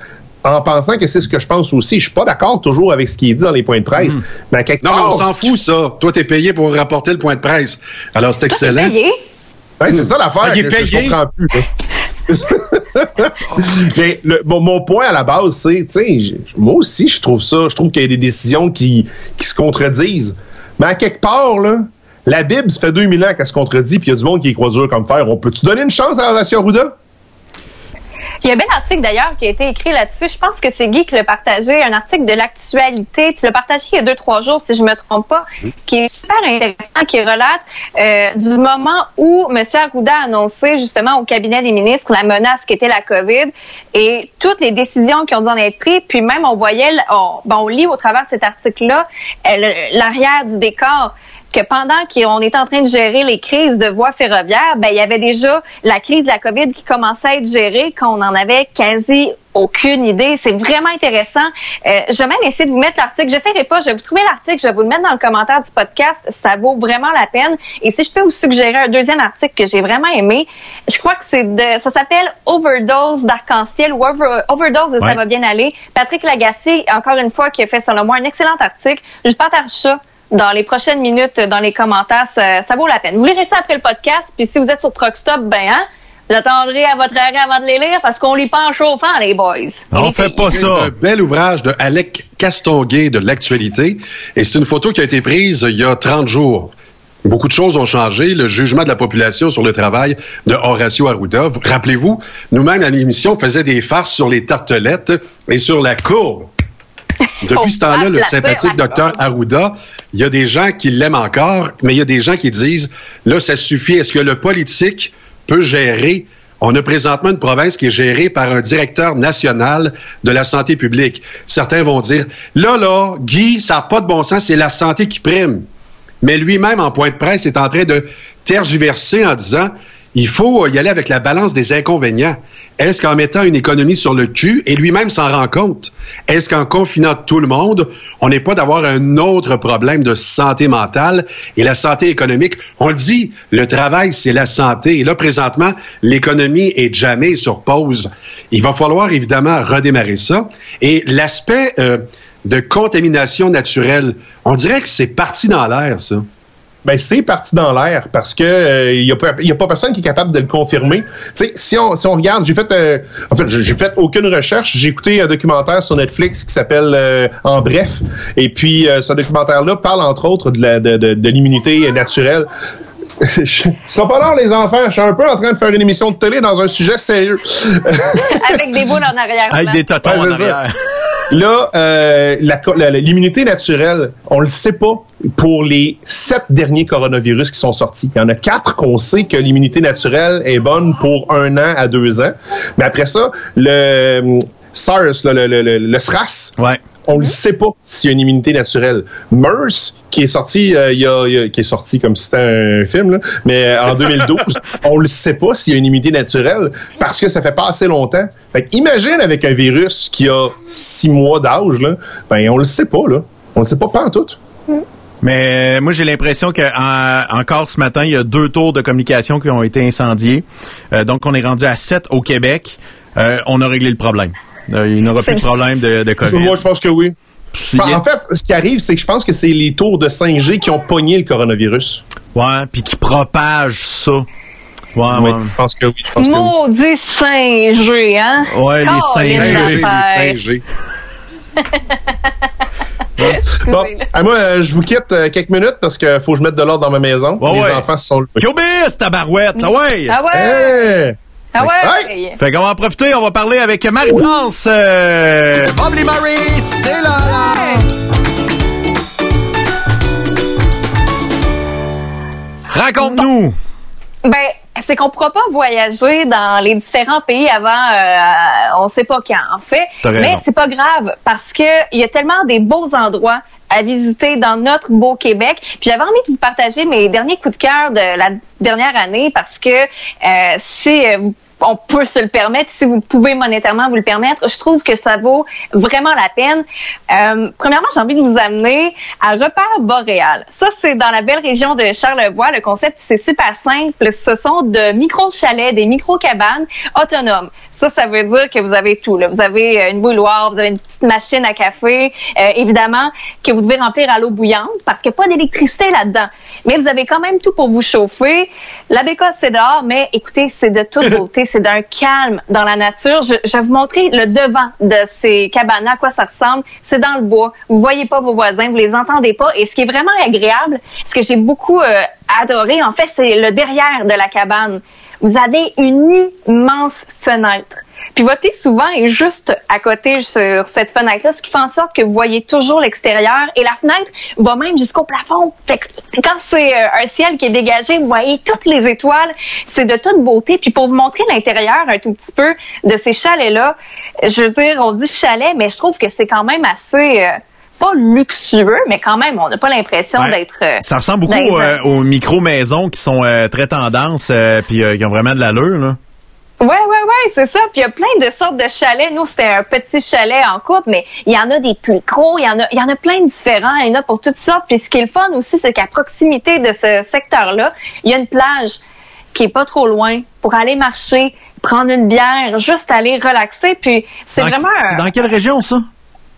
en pensant que c'est ce que je pense aussi. Je suis pas d'accord toujours avec ce qui est dit dans les points de presse. Mais à quelque Non, mais on s'en fout, ça. Toi, t'es payé pour rapporter le point de presse. Alors, c'est excellent. Payé? Ouais, c'est ça l'affaire. Ah, il est que je- je payé. comprends plus, là. Mais le- mon, mon point à la base, c'est, tu moi aussi, je trouve ça, je trouve qu'il y a des décisions qui, qui se contredisent. Mais à quelque part, là, la Bible, ça fait 2000 ans qu'elle se contredit, puis il y a du monde qui y croit dur comme fer. On peut-tu donner une chance à Horacio Arruda? Il y a un bel article d'ailleurs qui a été écrit là-dessus. Je pense que c'est Guy qui l'a partagé, un article de l'actualité. Tu l'as partagé il y a deux, trois jours, si je me trompe pas, qui est super intéressant, qui relate euh, du moment où M. Arruda a annoncé justement au cabinet des ministres la menace qui était la COVID et toutes les décisions qui ont dû en être prises. Puis même on voyait, on, bon, on lit au travers de cet article-là euh, l'arrière du décor que pendant qu'on était en train de gérer les crises de voies ferroviaires, ben, il y avait déjà la crise de la COVID qui commençait à être gérée, qu'on en avait quasi aucune idée. C'est vraiment intéressant. Euh, je vais même essayer de vous mettre l'article. J'essaierai pas. Je vais vous trouver l'article. Je vais vous le mettre dans le commentaire du podcast. Ça vaut vraiment la peine. Et si je peux vous suggérer un deuxième article que j'ai vraiment aimé, je crois que c'est de, ça s'appelle Overdose d'arc-en-ciel ou Over- Overdose de Ouais. ça va bien aller. Patrick Lagacé, encore une fois, qui a fait selon moi un excellent article. Je partage ça dans les prochaines minutes, dans les commentaires. Ça, ça vaut la peine. Vous lirez ça après le podcast. Puis si vous êtes sur Truckstop, ben, hein, vous attendrez à votre arrêt avant de les lire parce qu'on lit pas en chauffant, les boys. Et les filles. C'est un bel ouvrage de Alec Castonguay de l'actualité. Et c'est une photo qui a été prise il y a 30 jours. Beaucoup de choses ont changé. Le jugement de la population sur le travail de Horacio Arruda. Vous- Rappelez-vous, nous-mêmes à l'émission, on faisait des farces sur les tartelettes et sur la courbe. Depuis ce temps-là, le sympathique docteur Arruda, il y a des gens qui l'aiment encore, mais il y a des gens qui disent, là, ça suffit. Est-ce que le politique peut gérer? On a présentement une province qui est gérée par un directeur national de la santé publique. Certains vont dire, là, là, Guy, ça n'a pas de bon sens, c'est la santé qui prime. Mais lui-même, en point de presse, est en train de tergiverser en disant, il faut y aller avec la balance des inconvénients. Est-ce qu'en mettant une économie sur le cul, et lui-même s'en rend compte, est-ce qu'en confinant tout le monde, on n'est pas d'avoir un autre problème de santé mentale et la santé économique? On le dit, le travail, c'est la santé. Et là, présentement, l'économie est jamais sur pause. Il va falloir évidemment redémarrer ça. Et l'aspect euh, de contamination naturelle, on dirait que c'est parti dans l'air, ça. Ben c'est parti dans l'air parce que euh, il y, a pas- y a pas personne qui est capable de le confirmer. Tu sais, si on, si on regarde, j'ai fait, euh, en fait, j'ai fait aucune recherche. J'ai écouté un documentaire sur Netflix qui s'appelle euh, En bref, et puis euh, ce documentaire-là parle entre autres de la- de, de, de l'immunité naturelle. Serai pas là, les enfants. Je suis un peu en train de faire une émission de télé dans un sujet sérieux. Avec des boules en arrière. Avec des totons Ouais, en arrière. Là, euh, l'immunité naturelle, on le sait pas pour les sept derniers coronavirus qui sont sortis. Il y en a quatre qu'on sait que l'immunité naturelle est bonne pour un an à deux ans. Mais après ça, le hum, SARS, le, le, le, le SRAS, Ouais. On ne sait pas s'il y a une immunité naturelle. MERS, qui est sorti, euh, il y a, il y a- qui est sorti comme si c'était un film, là, mais euh, en 2012, on ne sait pas s'il y a une immunité naturelle parce que ça fait pas assez longtemps. Fait que imagine avec un virus qui a six mois d'âge, là, ben on le sait pas, là. On le sait pas, pas en tout. Mais euh, moi, j'ai l'impression que en- encore ce matin, il y a deux tours de communication qui ont été incendiés. Euh, donc, on est rendu à sept au Québec. Euh, on a réglé le problème. Euh, il n'y aura plus de problème de, de COVID. Moi, je pense que oui. En fait, ce qui arrive, c'est que je pense que c'est les tours de 5G qui ont pogné le coronavirus. Ouais, puis qui propage ça. Ouais, je pense que oui. Je pense que oui. Maudit singe, hein? Ouais, les Colin singes. d'affaires. 5G. Bon, ah, moi, euh, je vous quitte euh, quelques minutes parce qu'il faut que je mette de l'ordre dans ma maison. Ouais, Les ouais. enfants se sont levés. Cubis, tabarouette! Ah ouais! Ah ouais? Hey! Ah ouais? Fait qu'on va en profiter, on va parler avec Marie-France. Euh, Bob Marie, c'est là, là! Raconte-nous! Ben, c'est qu'on pourra pas voyager dans les différents pays avant, euh, on sait pas quand, en fait. Mais c'est pas grave parce que il y a tellement des beaux endroits à visiter dans notre beau Québec. Puis j'avais envie de vous partager mes derniers coups de cœur de la dernière année parce que euh, si euh, vous- on peut se le permettre, si vous pouvez monétairement vous le permettre, je trouve que ça vaut vraiment la peine. Euh, premièrement, j'ai envie de vous amener à Repère Boréal. Ça, c'est dans la belle région de Charlevoix. Le concept, c'est super simple. Ce sont de micro-chalets, des micro-cabanes autonomes. Ça, ça veut dire que vous avez tout. Là. Vous avez euh, une bouilloire, vous avez une petite machine à café, euh, évidemment, que vous devez remplir à l'eau bouillante parce qu'il n'y a pas d'électricité là-dedans. Mais vous avez quand même tout pour vous chauffer. La bécosse, c'est dehors, mais écoutez, c'est de toute beauté, c'est d'un calme dans la nature. Je, je vais vous montrer le devant de ces cabanes, à quoi ça ressemble. C'est dans le bois. Vous voyez pas vos voisins, vous les entendez pas. Et ce qui est vraiment agréable, ce que j'ai beaucoup euh, adoré, en fait, c'est le derrière de la cabane. Vous avez une immense fenêtre. Puis votre souvent, est juste à côté sur cette fenêtre-là, ce qui fait en sorte que vous voyez toujours l'extérieur. Et la fenêtre va même jusqu'au plafond. Fait que quand c'est euh, un ciel qui est dégagé, vous voyez toutes les étoiles. C'est de toute beauté. Puis pour vous montrer l'intérieur un tout petit peu de ces chalets-là, je veux dire, on dit chalet, mais je trouve que c'est quand même assez... euh, pas luxueux, mais quand même, on n'a pas l'impression Ouais. d'être... euh, Ça ressemble beaucoup euh, aux micro-maisons qui sont euh, très tendances euh, puis qui ont vraiment de l'allure. Là. Ouais, ouais, ouais, c'est ça. Puis il y a plein de sortes de chalets. Nous, c'était un petit chalet en couple, mais il y en a des plus gros, il y en a, il y en a plein de différents, il y en a pour toutes sortes. Puis ce qui est le fun aussi, c'est qu'à proximité de ce secteur-là, il y a une plage qui est pas trop loin pour aller marcher, prendre une bière, juste aller relaxer. Puis c'est vraiment C'est dans quelle région, ça?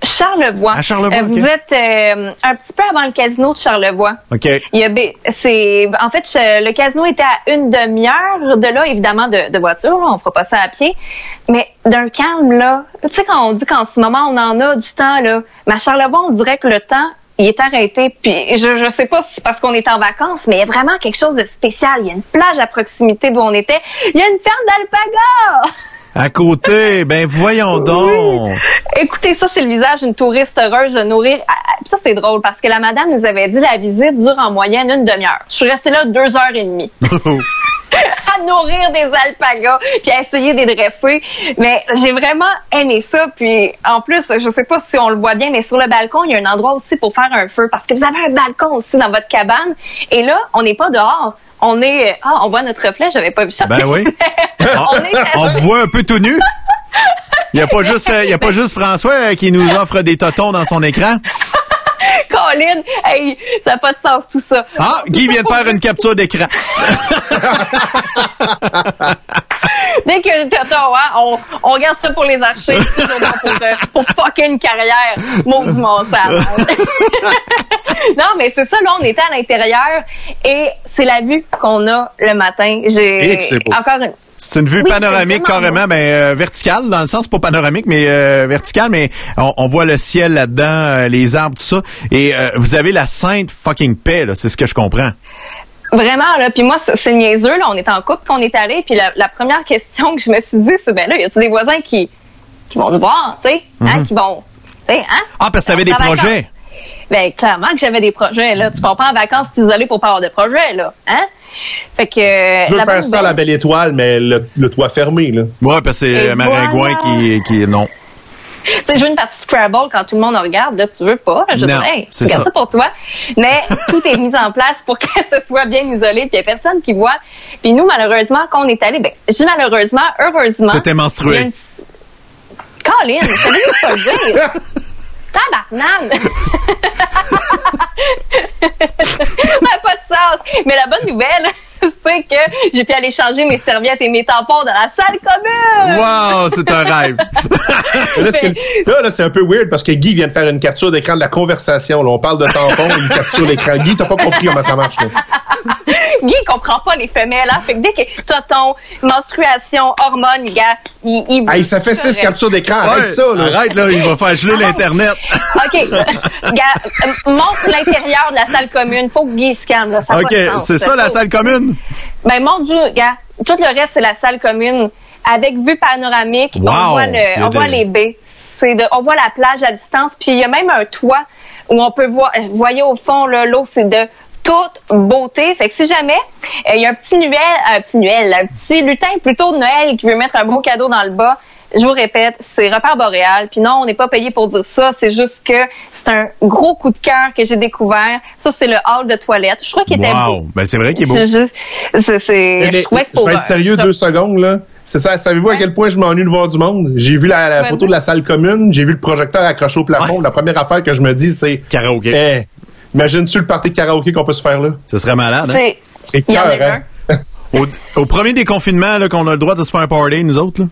Charlevoix. À Charlevoix, Euh, Vous êtes euh, un petit peu avant le casino de Charlevoix. OK. Il y a, c'est, en fait, le casino était à une demi-heure de là, évidemment, de, de voiture. on fera pas ça à pied. Mais d'un calme, là. Tu sais, quand on dit qu'en ce moment, on en a du temps, là. Mais à Charlevoix, on dirait que le temps, il est arrêté. Puis je, je sais pas si c'est parce qu'on est en vacances, mais il y a vraiment quelque chose de spécial. Il y a une plage à proximité d'où on était. Il y a une ferme d'alpaga! À côté, ben voyons donc. Écoutez, ça, c'est le visage d'une touriste heureuse de nourrir. Ah, ah, Ça, c'est drôle parce que la madame nous avait dit la visite dure en moyenne une demi-heure. Je suis restée là deux heures et demie. à nourrir des alpagas puis à essayer de les dresser. Mais j'ai vraiment aimé ça. Puis en plus, je sais pas si on le voit bien, mais sur le balcon, il y a un endroit aussi pour faire un feu parce que vous avez un balcon aussi dans votre cabane. Et là, on n'est pas dehors. On est ah, on voit notre reflet. J'avais pas vu ça. Ben oui. on est On te voit un peu tout nu. Il n'y a pas juste il y a pas juste François euh, qui nous offre des totons dans son écran. Colin, hey, ça n'a pas de sens tout ça. Ah, Guy vient de faire une capture d'écran. Dès que t'as ouais, on, on regarde ça pour les archives, pour, pour fucker une carrière. Maudit mon sang. non, mais c'est ça, là, on était à l'intérieur et c'est la vue qu'on a le matin. J'ai encore une. C'est une vue Oui, panoramique carrément, ben, euh, verticale dans le sens pas panoramique, mais euh, verticale, mais on, on voit le ciel là-dedans, euh, les arbres, tout ça. Et euh, vous avez la sainte fucking paix, là, c'est ce que je comprends. Vraiment, là. Puis moi, c'est niaiseux, là. On est en couple, qu'on est allé. Puis la, la première question que je me suis dit, c'est, ben là, y a-tu des voisins qui, qui vont nous voir, tu sais? Hein, Mhm. qui vont, tu sais, hein? Ah, parce que t'avais des En vacances. projets. Ben, clairement que j'avais des projets, là. Tu pars pas en vacances t'isoler pour pas avoir de projets, là. Hein? Fait que. Tu veux faire ça à la belle étoile, mais le, le toit fermé, là. Ouais, parce que c'est Maringouin voilà. qui, qui non. Tu sais, jouer une partie Scrabble quand tout le monde en regarde, là, tu veux pas. Je Non, dis, hey, c'est regarde ça. ça. pour toi. Mais tout est mis en place pour que ce soit bien isolé, puis il y a personne qui voit. Puis nous, malheureusement, quand on est allé, ben, je dis malheureusement, heureusement. T'étais menstruée. une- Colin, je savais pas le dire. Tabarnane! ça n'a pas de sens. Mais la bonne nouvelle, c'est que j'ai pu aller changer mes serviettes et mes tampons dans la salle commune. Wow, c'est un rêve. Là, ce c'est un peu weird parce que Guy vient de faire une capture d'écran de la conversation. Là. On parle de tampon, une capture d'écran. Guy, t'as pas compris comment ça marche. Là. Guy, il comprend pas les femelles, hein. Fait que dès que t'as ton menstruation, hormones, gars, il, il Hey, ça fait six captures d'écran. Arrête Ouais, ça. Là. Arrête, là, il va faire geler l'Internet. OK. gars, euh, montre l'intérieur de la salle commune. Faut que Guy se calme, là. Ça OK, c'est ça la salle commune? Ben, mon Dieu, tout le reste, c'est la salle commune. Avec vue panoramique, Wow! on voit, Il y le, a on voit des- les baies. De, on voit la plage à distance, puis il y a même un toit où on peut voir, vous voyez au fond, l'eau, c'est de toute beauté. Fait que si jamais euh, il y a un petit Noël, un petit Noël, un petit lutin plutôt de Noël qui veut mettre un beau cadeau dans le bas, je vous répète, c'est repère boréal. Puis non, on n'est pas payé pour dire ça. C'est juste que c'est un gros coup de cœur que j'ai découvert. Ça, c'est le hall de toilette. Je crois qu'il était beau. Wow, ben c'est vrai qu'il est beau. C'est juste- c'est- c'est- Mais je trouvais je vais être sérieux ça- deux secondes. là. C'est ça. Savez-vous à quel point je m'ennuie de voir du monde? J'ai vu la, photo de la salle commune, j'ai vu le projecteur accroché au plafond. La première affaire que je me dis, c'est Karaoké. Eh, imagine-tu le party de karaoké qu'on peut se faire là? Ce serait malade, hein? C'est- cœur, hein? Au, au premier déconfinement, là, qu'on a le droit de se faire un party, nous autres, là,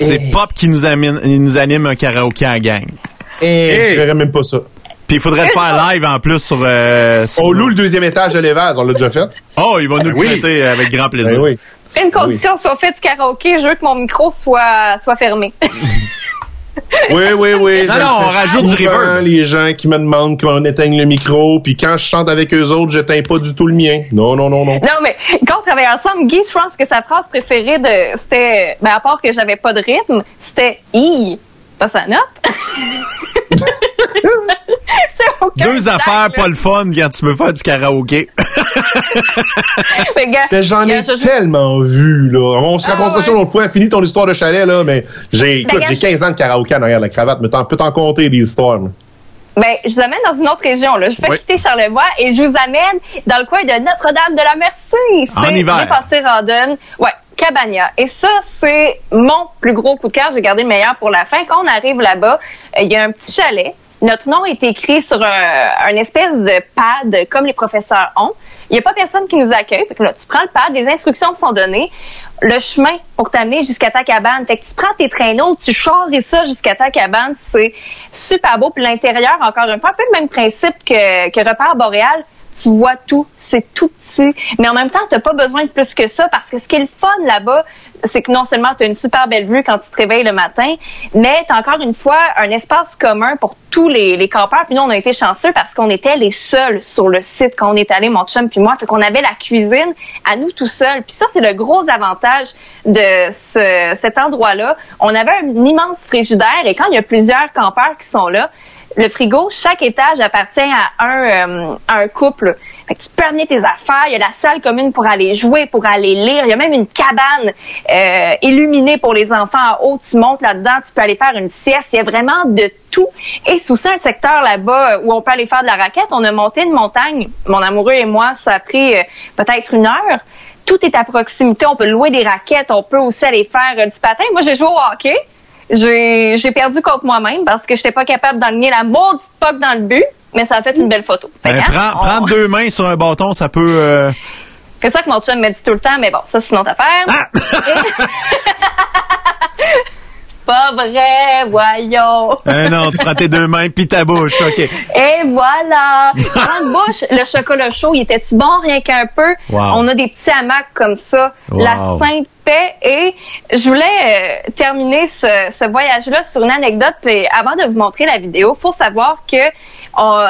c'est. Pop qui nous, amène, il nous anime un karaoké en gang. Eh, je verrais même pas ça. Puis il faudrait le faire live en plus sur... euh, sur- On loue le deuxième étage de l'Évase, on l'a déjà fait. Oh, il va nous le oui. prêter avec grand plaisir. Ben oui. Une condition, si on fait du karaoké, je veux que mon micro soit, soit fermé. Oui, oui, oui. Non, non, on rajoute du souvent, reverb. les gens qui me demandent qu'on éteigne le micro, puis quand je chante avec eux autres, j'éteins pas du tout le mien. Non, non, non, non. non, mais quand on travaillait ensemble, Guy, je pense que sa phrase préférée de, c'était, ben, à part que j'avais pas de rythme, c'était « I ». Pas sa note. Deux sac, affaires là. pas le fun quand tu veux faire du karaoké. Mais j'en ai je- tellement vu, là. On se Ah, racontera ouais. ça l'autre fois. Fini ton histoire de chalet, là, mais j'ai, écoute, gars, j'ai 15 ans de karaoké en arrière de la cravate, mais t'en peux t'en compter des histoires, moi. Ben, je vous amène dans une autre région. Là. Je vais Oui. quitter Charlevoix et je vous amène dans le coin de Notre-Dame de la Merci. En hiver. bien passé Randonne. Ouais, Cabania. Et ça, c'est mon plus gros coup de cœur. J'ai gardé le meilleur pour la fin. Quand on arrive là-bas, euh, il y a un petit chalet. Notre nom est écrit sur un, espèce de pad comme les professeurs ont. Il n'y a pas personne qui nous accueille. Tu prends le pad, des instructions sont données. Le chemin pour t'amener jusqu'à ta cabane. Tu prends tes traîneaux, tu charries ça jusqu'à ta cabane. C'est super beau. Puis l'intérieur, encore un peu, un peu le même principe que, que Repère Boréal. Tu vois tout, c'est tout petit. Mais en même temps, tu pas besoin de plus que ça parce que ce qui est le fun là-bas, c'est que non seulement tu as une super belle vue quand tu te réveilles le matin, mais tu as encore une fois un espace commun pour tous les, les campeurs. Puis nous, on a été chanceux parce qu'on était les seuls sur le site quand on est allé, mon chum puis moi. Fait qu'on avait la cuisine à nous tout seuls. Puis ça, c'est le gros avantage de ce, cet endroit-là. On avait un immense frigidaire et quand il y a plusieurs campeurs qui sont là, le frigo, chaque étage appartient à un, euh, un couple. Fait que tu peux amener tes affaires. Il y a la salle commune pour aller jouer, pour aller lire. Il y a même une cabane euh, illuminée pour les enfants en haut. Tu montes là-dedans, tu peux aller faire une sieste. Il y a vraiment de tout. Et sous ça, un secteur là-bas où on peut aller faire de la raquette. On a monté une montagne. Mon amoureux et moi, ça a pris euh, peut-être une heure. Tout est à proximité. On peut louer des raquettes. On peut aussi aller faire euh, du patin. Moi, j'ai joué au hockey. J'ai perdu contre moi-même parce que j'étais pas capable d'enligner la maudite puck dans le but, mais ça a fait une belle photo. Ben, hein, prends- on- prendre deux mains sur un bâton, ça peut... euh, C'est ça que mon chum me dit tout le temps, mais bon, ça c'est une autre affaire. Ah! pas vrai, voyons. Eh non, tu prends tes deux mains puis ta bouche, OK. Et voilà. Grande bouche, le chocolat chaud, il était-tu bon rien qu'un peu? Wow. On a des petits hamacs comme ça. Wow. La sainte Et je voulais euh, terminer ce, ce voyage-là sur une anecdote. Puis avant de vous montrer la vidéo, faut savoir que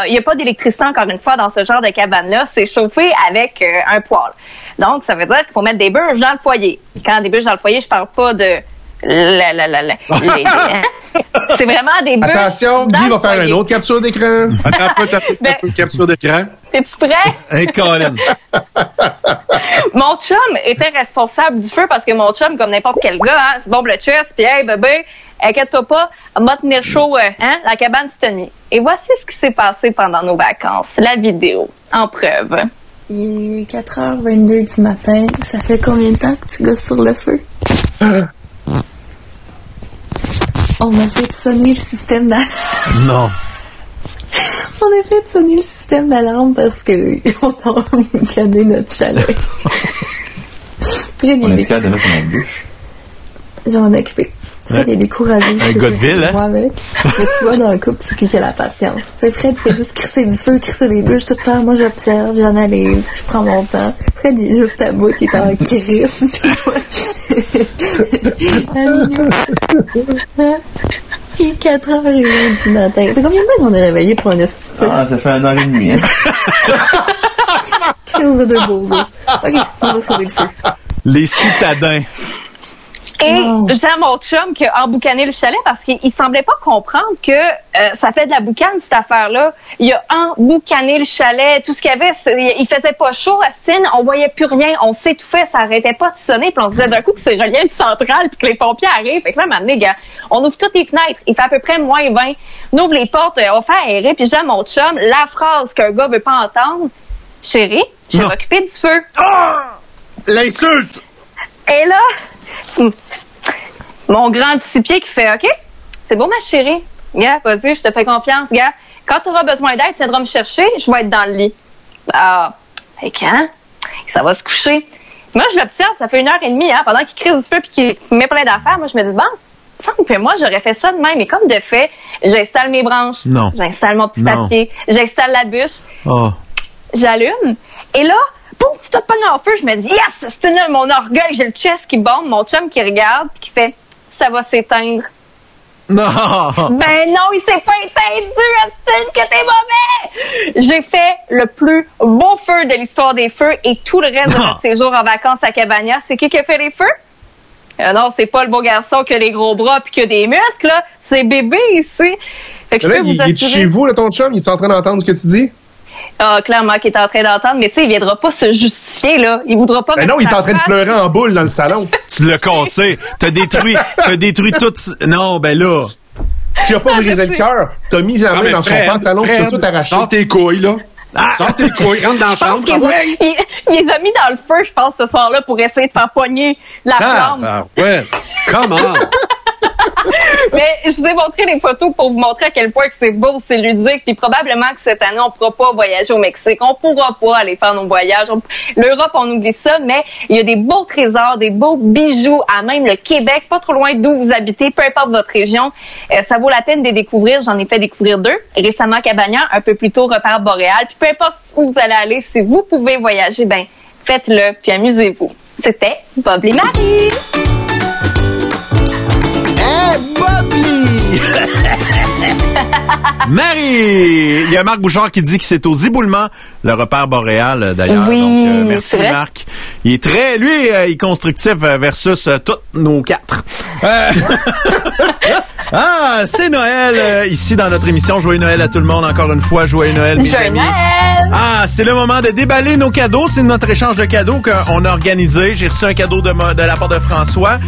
il n'y a pas d'électricité encore une fois dans ce genre de cabane-là. C'est chauffé avec euh, un poêle. Donc, ça veut dire qu'il faut mettre des bûches dans le foyer. Quand des bûches dans le foyer, je parle pas de la, la, la? C'est vraiment des bûches. Attention, dans Guy va faire foyer. une autre capture d'écran. Attends un peu, peu, capture d'écran. T'es-tu prêt? Hey, Colin. Mon chum était responsable du feu parce que mon chum, comme n'importe quel gars, hein, c'est bon le chest, puis hey bébé, inquiète-toi pas, on va tenir chaud, euh, hein, la cabane cette nuit. Et voici ce qui s'est passé pendant nos vacances. La vidéo, en preuve. Il est 4h22 du matin. Ça fait combien de temps que tu gosses sur le feu? On a fait sonner le système d'alarme. Non. On a fait sonner le système d'alarme parce que on a boucané notre chalet. On est capable de mettre dans la bouche. Je vais m'en occuper. Fred Ouais. est découragé. Un gars de ville, hein? avec. Mais tu vois, dans le couple, c'est qui qui a la patience? C'est Fred fait juste crisser du feu, crisser des bûches, tout faire. Moi, j'observe, j'analyse, je prends mon temps. Fred, il est juste à bout, il est en crise. Puis moi, je... Amino. Hein? Il est 4h30 du matin. Ça fait combien de temps qu'on est réveillé pour un esti Ah, ça fait un heure et demie, hein. crise de bozo? Ok, on va sauver le feu. Les citadins. Et à mon chum qu'il a emboucané le chalet parce qu'il il semblait pas comprendre que euh, ça fait de la boucane, cette affaire-là. Il a emboucané le chalet, tout ce qu'il y avait, il faisait pas chaud à on voyait plus rien, on s'étouffait, ça arrêtait pas de sonner, puis on se disait d'un coup que c'est relié le central, puis que les pompiers arrivent. Fait que là, maintenant, gars, on ouvre toutes les fenêtres, il fait à peu près moins 20, on ouvre les portes, euh, on fait aérer, puis j'ai à mon chum la phrase qu'un gars veut pas entendre. Chérie, je vais m'occuper du feu. L'insulte! Et là, mon grand disciplier qui fait OK, c'est beau, ma chérie. Gars, vas-y, je te fais confiance, gars. Quand tu auras besoin d'aide, tu viendras me chercher, je vais être dans le lit. Ah, et quand? Ça va se coucher. Moi, je l'observe, ça fait une heure et demie, hein, pendant qu'il crie du feu puis qu'il met plein d'affaires. Moi, je me dis, bon, semble que moi, j'aurais fait ça de même. Et comme de fait, j'installe mes branches. Non. J'installe mon petit Non. papier. J'installe la bûche Oh. j'allume. Et là, boum, tout a pogné en feu. Je me dis, yes, c'est là mon orgueil, j'ai le chest qui bombe, mon chum qui regarde, puis qui fait, ça va s'éteindre. Non! Ben non, il s'est pas éteint, Austin, que t'es mauvais! J'ai fait le plus beau feu de l'histoire des feux et tout le reste de notre séjour en vacances à Cabania. C'est qui qui a fait les feux? Euh, non, c'est pas le beau garçon qui a les gros bras puis qui a des muscles, là. C'est bébé ici. Fait que je Là, peux il, vous il est chez vous, là, ton chum? Il est en train d'entendre ce que tu dis? Ah, clairement, qu'il est en train d'entendre, mais tu sais, il viendra pas se justifier, là. Il voudra pas Ben mettre non, il est en train de pleurer en boule dans le salon. Tu l'as cassé. T'as détruit, t'as détruit tout. Non, ben là. Tu as pas brisé le cœur. T'as mis la Ah, main mais dans son pantalon, tu Fred, as tout arraché. Sors tes couilles, là. Sors tes couilles, rentre dans la chambre. ah ouais. il, il les a mis dans le feu, je pense, ce soir-là, pour essayer de faire pogner la flamme. Ah, ouais. Comment? Mais je vous ai montré les photos pour vous montrer à quel point que c'est beau, c'est ludique. Puis probablement que cette année, on pourra pas voyager au Mexique. On pourra pas aller faire nos voyages. L'Europe, on oublie ça, mais il y a des beaux trésors, des beaux bijoux à même le Québec, pas trop loin d'où vous habitez, peu importe votre région. Euh, ça vaut la peine de les découvrir. J'en ai fait découvrir deux. Récemment, Cabagnan, un peu plus tôt, Repère Boréal. Puis peu importe où vous allez aller, si vous pouvez voyager, ben faites-le, puis amusez-vous. C'était Bob et Marie. Yeah. Marie! Il y a Marc Bouchard qui dit que c'est au Ziboulement, le repère boréal, euh, d'ailleurs. Oui, Donc, euh, merci. Marc. Il est très, lui, euh, il est constructif versus euh, toutes nos quatre. Ah, c'est Noël, ici dans notre émission. Joyeux Noël à tout le monde. Encore une fois, joyeux Noël, mes Joyeux amis. Noël! Ah, c'est le moment de déballer nos cadeaux. C'est notre échange de cadeaux qu'on a organisé. J'ai reçu un cadeau de, ma- de la part de François.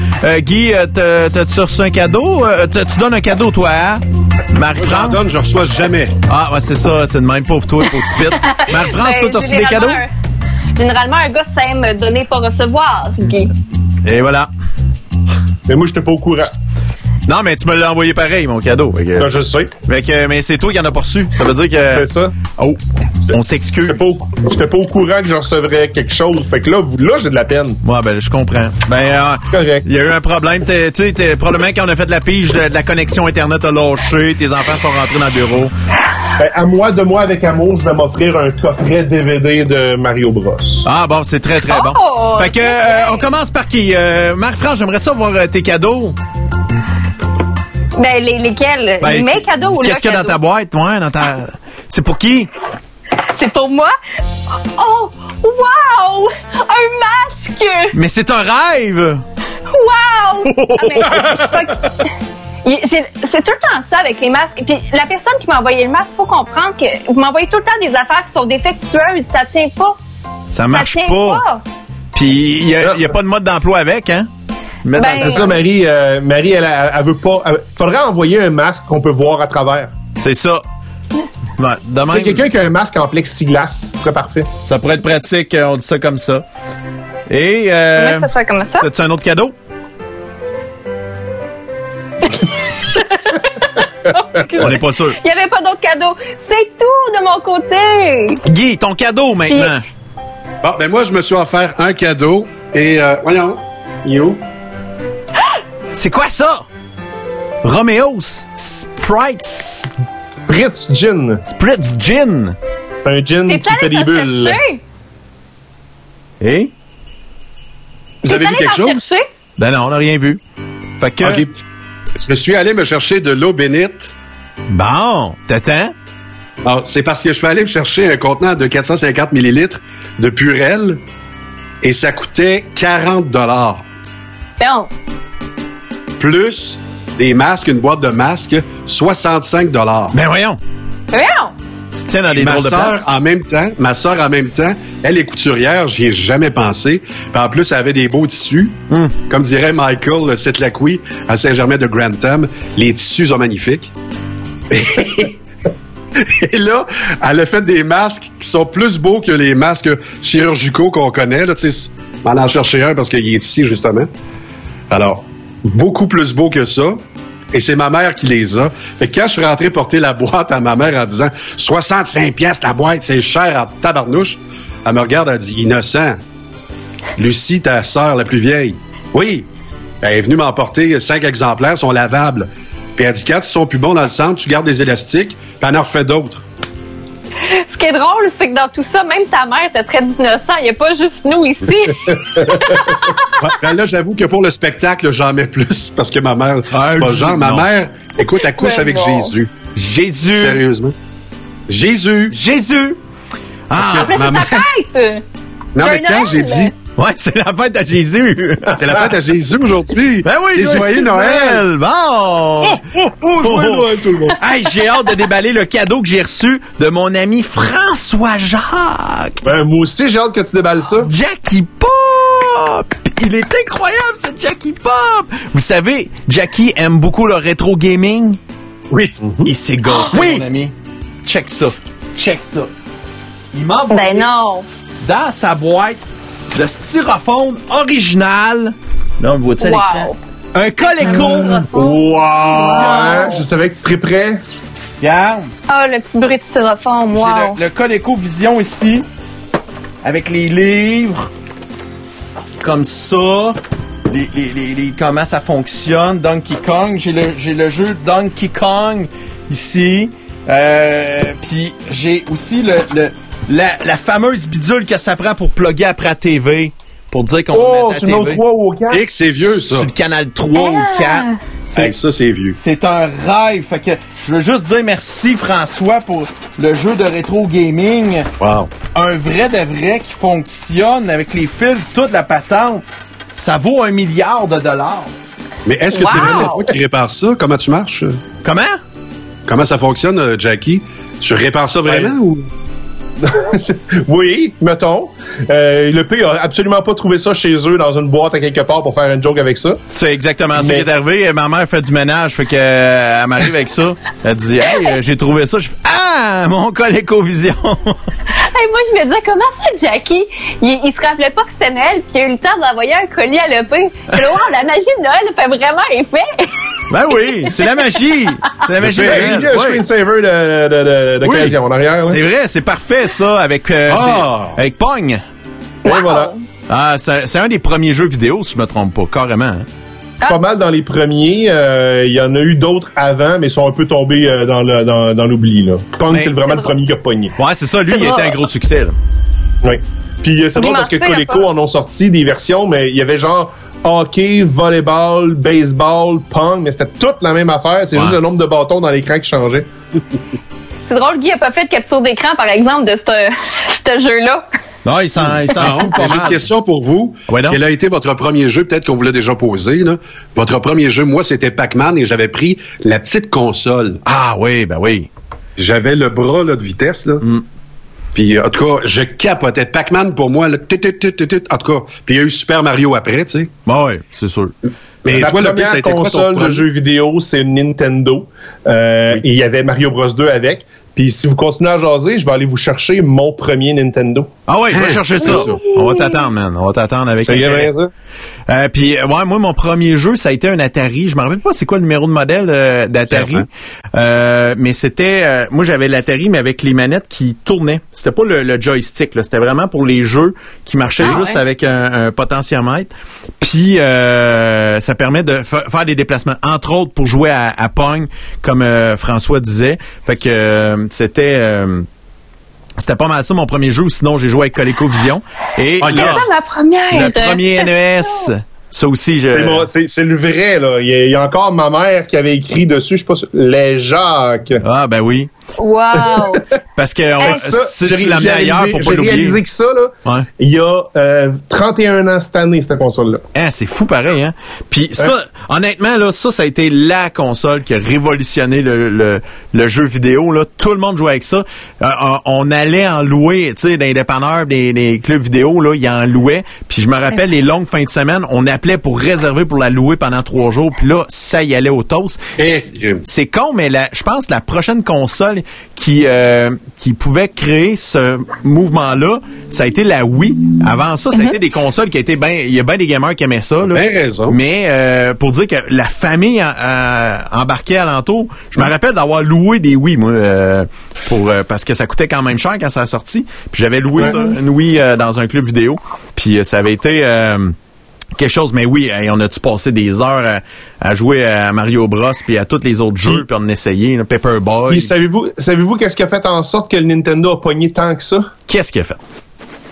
Guy, t'as- t'as-tu reçu un cadeau? Tu donnes un cadeau, toi, hein? J'en Marie-France? donne, je reçois jamais. Ah, ouais, c'est ça. C'est de même, pauvre toi, pauvre petit pit. Marie-France, Ben, toi, t'as reçu des cadeaux? un- Généralement, un gars s'aime donner, pas recevoir, Guy. Et voilà. Mais moi, j'étais pas au courant. Non, mais tu me l'as envoyé pareil, mon cadeau. Fait que- Ben, je sais. fait que, mais c'est toi qui en as pas reçu. Ça veut dire que... C'est ça. Oh. On s'excuse. J'étais pas, pas au courant que je recevrais quelque chose. Fait que là, vous, là, j'ai de la peine. Ouais, ben, je comprends. Ben, euh, Correct. il y a eu un problème. T'es- Tu sais, t'es- probablement quand on a fait de la pige, de, de la connexion Internet a lâché, tes enfants sont rentrés dans le bureau. Ben, à moi, de moi avec amour, je vais m'offrir un coffret DVD de Mario Bros. Ah, bon, c'est très, très bon. Oh, Fait que, euh, on commence par qui? Euh, Marc-France, j'aimerais ça voir euh, tes cadeaux. Ben, les, lesquels? Ben, Mes cadeaux ou Qu'est-ce qu'il y a dans ta boîte, dans ta... C'est pour qui? C'est pour moi? Oh, wow! Un masque! Mais c'est un rêve! Wow! Ah, C'est tout le temps ça avec les masques. Puis la personne qui m'a envoyé le masque, faut comprendre que vous m'envoyez tout le temps des affaires qui sont défectueuses. Ça tient pas. Ça marche tient pas. pas. Puis, il y a, il y a pas de mode d'emploi avec, hein? Ben, C'est ça, Marie. euh, Marie, elle, elle, elle veut pas. elle- faudrait envoyer un masque qu'on peut voir à travers. C'est ça. Ouais, C'est quelqu'un qui a un masque en plexiglas. Ce serait parfait. ça pourrait être pratique, euh, on dit ça comme ça. Et, euh, Comment ça soit comme ça? T'as-tu un autre cadeau? On n'est pas sûr. Il n'y avait pas d'autres cadeaux. C'est tout de mon côté. Guy, ton cadeau maintenant. Bon, ben moi, je me suis offert un cadeau et, euh, voyons, où? C'est quoi ça? Romeo's Sprites Spritz Gin. Spritz Gin. C'est un gin qui fait des bulles. Et? Vous avez vu quelque chose? chercher? Ben non, on n'a rien vu. Fait que. Je suis allé me chercher de l'eau bénite. Bon, t'attends? Alors, c'est parce que je suis allé me chercher un contenant de 450 millilitres de Purel et ça coûtait 40 dollars. Non. Plus des masques, une boîte de masques, 65 dollars. Ben voyons. Non. Tu tiens dans des Ma drôles de soeur, place. en même temps, ma soeur, en même temps, elle est couturière, j'y ai jamais pensé. Puis en plus, elle avait des beaux tissus. Hum. Comme dirait Michael le Setlacqui à Saint-Germain de Grantham, les tissus sont magnifiques. Et là, elle a fait des masques qui sont plus beaux que les masques chirurgicaux qu'on connaît. Là, tu sais, on en a cherché un parce qu'il est ici, justement. Alors, beaucoup plus beau que ça. Et c'est ma mère qui les a. Fait que quand je suis rentré porter la boîte à ma mère en disant 65 pièces la boîte, c'est cher en tabarnouche, elle me regarde, elle dit innocent. Lucie, ta sœur la plus vieille. Oui. Elle est venue m'emporter cinq exemplaires, sont lavables. Puis elle dit quand ils sont plus bons dans le centre, tu gardes des élastiques, puis elle en refait d'autres. Ce qui est drôle, c'est que dans tout ça, même ta mère te traite d'innocent. Il n'y a pas juste nous ici. Ben là, j'avoue que pour le spectacle, j'en mets plus parce que ma mère, Ah, c'est pas genre. Ma mère, écoute, elle couche Ben avec. Jésus. Jésus. Sérieusement. Jésus. Jésus. Ah, que ma mère-. Non, mais quand j'ai dit, ouais, c'est la fête à Jésus. c'est la fête à Jésus aujourd'hui. Ben oui, c'est joyeux Noël. Bon. Oh, oh, joyeux Noël, tout le monde. Hey, j'ai hâte de déballer le cadeau que j'ai reçu de mon ami François Jacques. Ben, moi aussi, j'ai hâte que tu déballes ça. Jackie Pop! Il est incroyable, ce Jackie Pop! Vous savez, Jackie aime beaucoup le rétro gaming. Oui. Il s'est gâté, Oui. mon ami. Check ça. Check ça. Il m'a envoyé Ben non. dans sa boîte de styrofoam original. Là, on le voit-tu à Wow. l'écran? Un Coleco. Wow! Je savais que tu serais prêt. Regarde. Ah, le petit bruit de styrofoam. J'ai Wow. le, le Coleco Vision ici, avec les livres, comme ça, les, les- les- les- comment ça fonctionne, Donkey Kong. J'ai le, j'ai le jeu Donkey Kong ici. Euh, Puis j'ai aussi le, le- la, la fameuse bidule que ça prend pour plugger après la TV. Pour dire qu'on Oh, autre TV. 3 ou au 4. Et que c'est vieux, ça. Sur le canal 3 ou 4. C'est Hey, ça, c'est vieux. c'est un rêve. Fait que je veux juste dire merci François pour le jeu de rétro gaming. Wow. Un vrai de vrai qui fonctionne avec les fils, toute la patente. Ça vaut un milliard de dollars. Mais est-ce que c'est vraiment toi qui répares ça? Comment tu marches? Comment? Comment ça fonctionne, euh, Jackie? Tu répares ça vraiment ou? oui, mettons. Euh, le P a absolument pas trouvé ça chez eux dans une boîte à quelque part pour faire une joke avec ça. C'est exactement ça qui est arrivé. Ma mère fait du ménage, fait que euh, elle m'arrive avec ça. Elle dit Hey, euh, j'ai trouvé ça. Je fais Ah, mon ColecoVision! Hey, moi, je me disais, comment ça, Jackie? Il, il se rappelait pas que c'était Noël, puis il a eu le temps d'envoyer un colis à l'EP. Je wow, la magie de Noël fait vraiment effet. Ben oui, c'est la magie. C'est la magie. de J'ai mis un Ouais. screensaver de- de- de- d'occasion Oui. en arrière. C'est vrai, c'est parfait ça avec euh, Ah! c'est- avec Pong. Et voilà. Ah, c'est c'est un des premiers jeux vidéo si je me trompe pas, carrément. hein. Pas mal dans les premiers. euh, Il y en a eu d'autres avant, mais ils sont un peu tombés euh, dans le- dans- dans l'oubli. là. Pong, c'est vraiment le premier qui a pogné. Ouais, c'est ça, lui, il était vrai. un gros succès. là. Oui. Puis euh, c'est drôle parce que Coleco en ont sorti des versions, mais il y avait genre hockey, volleyball, baseball, pong, mais c'était toute la même affaire. C'est Ouais. juste le nombre de bâtons dans l'écran qui changeait. C'est drôle, Guy a pas fait de capture d'écran, par exemple, de ce jeu-là. Non, il s'en Non, fout pas J'ai une question pour vous. Ouais, donc? Quel a été votre premier jeu? Peut-être qu'on vous l'a déjà posé. Là. Votre premier jeu, moi, c'était Pac-Man et j'avais pris la petite console. Ah oui, ben oui. J'avais le bras là, de vitesse. Là. Mm. Puis, en tout cas, je capotais. Pac-Man, pour moi, là, tit, tit, tit, tit, tit. en tout cas. Puis, il y a eu Super Mario après, tu sais. Ben oui, c'est sûr. Mais la toi, le première ça a été quoi console de jeux vidéo, c'est une Nintendo. Euh, Et il y avait Mario Bros 2 avec. Puis si vous continuez à jaser, je vais aller vous chercher mon premier Nintendo. Ah ouais, va Hein? chercher ça. On va t'attendre, man. On va t'attendre avec Ça y est intérêt. Euh, puis euh, ouais, moi mon premier jeu ça a été un Atari. Je me rappelle pas c'est quoi le numéro de modèle euh, d'Atari. Euh, mais c'était euh, moi j'avais l'Atari mais avec les manettes qui tournaient. C'était pas le, le joystick là, c'était vraiment pour les jeux qui marchaient Ah, juste ouais. avec un, un potentiomètre. Puis euh, ça permet de fa- faire des déplacements entre autres pour jouer à, à Pong comme euh, François disait. Fait que euh, c'était euh, c'était pas mal ça mon premier jeu. Sinon j'ai joué avec ColecoVision et Ah, là, première. le premier NES. Ça aussi je C'est C'est c'est le vrai, là. Il y, a, il y a encore ma mère qui avait écrit dessus, je sais pas, les Jacques. Ah ben oui. Wow. Parce que on, Ça, si j'ai tu ailleurs pour pas J'ai l'oublier. réalisé que ça, là, Ouais. il y a euh, 31 ans cette année, cette console-là. Hein, c'est fou pareil, hein. Puis ça, honnêtement, là, ça, ça a été la console qui a révolutionné le, le, le jeu vidéo. Là. Tout le monde jouait avec ça. Euh, on, on allait en louer, tu sais, dans les dépanneurs, des, des clubs vidéo, là, ils en louaient. Puis je me rappelle, les longues fins de semaine, on appelait pour réserver pour la louer pendant trois jours. Puis là, ça y allait au toast. C'est- con, mais je pense que la prochaine console qui euh, qui pouvait créer ce mouvement-là, ça a été la Wii. Avant ça, ça a été des consoles qui étaient bien... Il y a bien des gamers qui aimaient ça. Là. Ben raison. Mais euh, pour dire que la famille euh, euh, embarquait alentour, je me rappelle d'avoir loué des Wii, moi, euh, pour euh, parce que ça coûtait quand même cher quand ça a sorti. Puis j'avais loué ça, une Wii euh, dans un club vidéo. Puis euh, ça avait été... quelque chose, mais oui, hey, on a-tu passé des heures à, à jouer à Mario Bros puis à tous les autres jeux puis on essayait, là, Paperboy. Puis savez-vous savez-vous qu'est-ce qui a fait en sorte que le Nintendo a pogné tant que ça? Qu'est-ce qu'il a fait?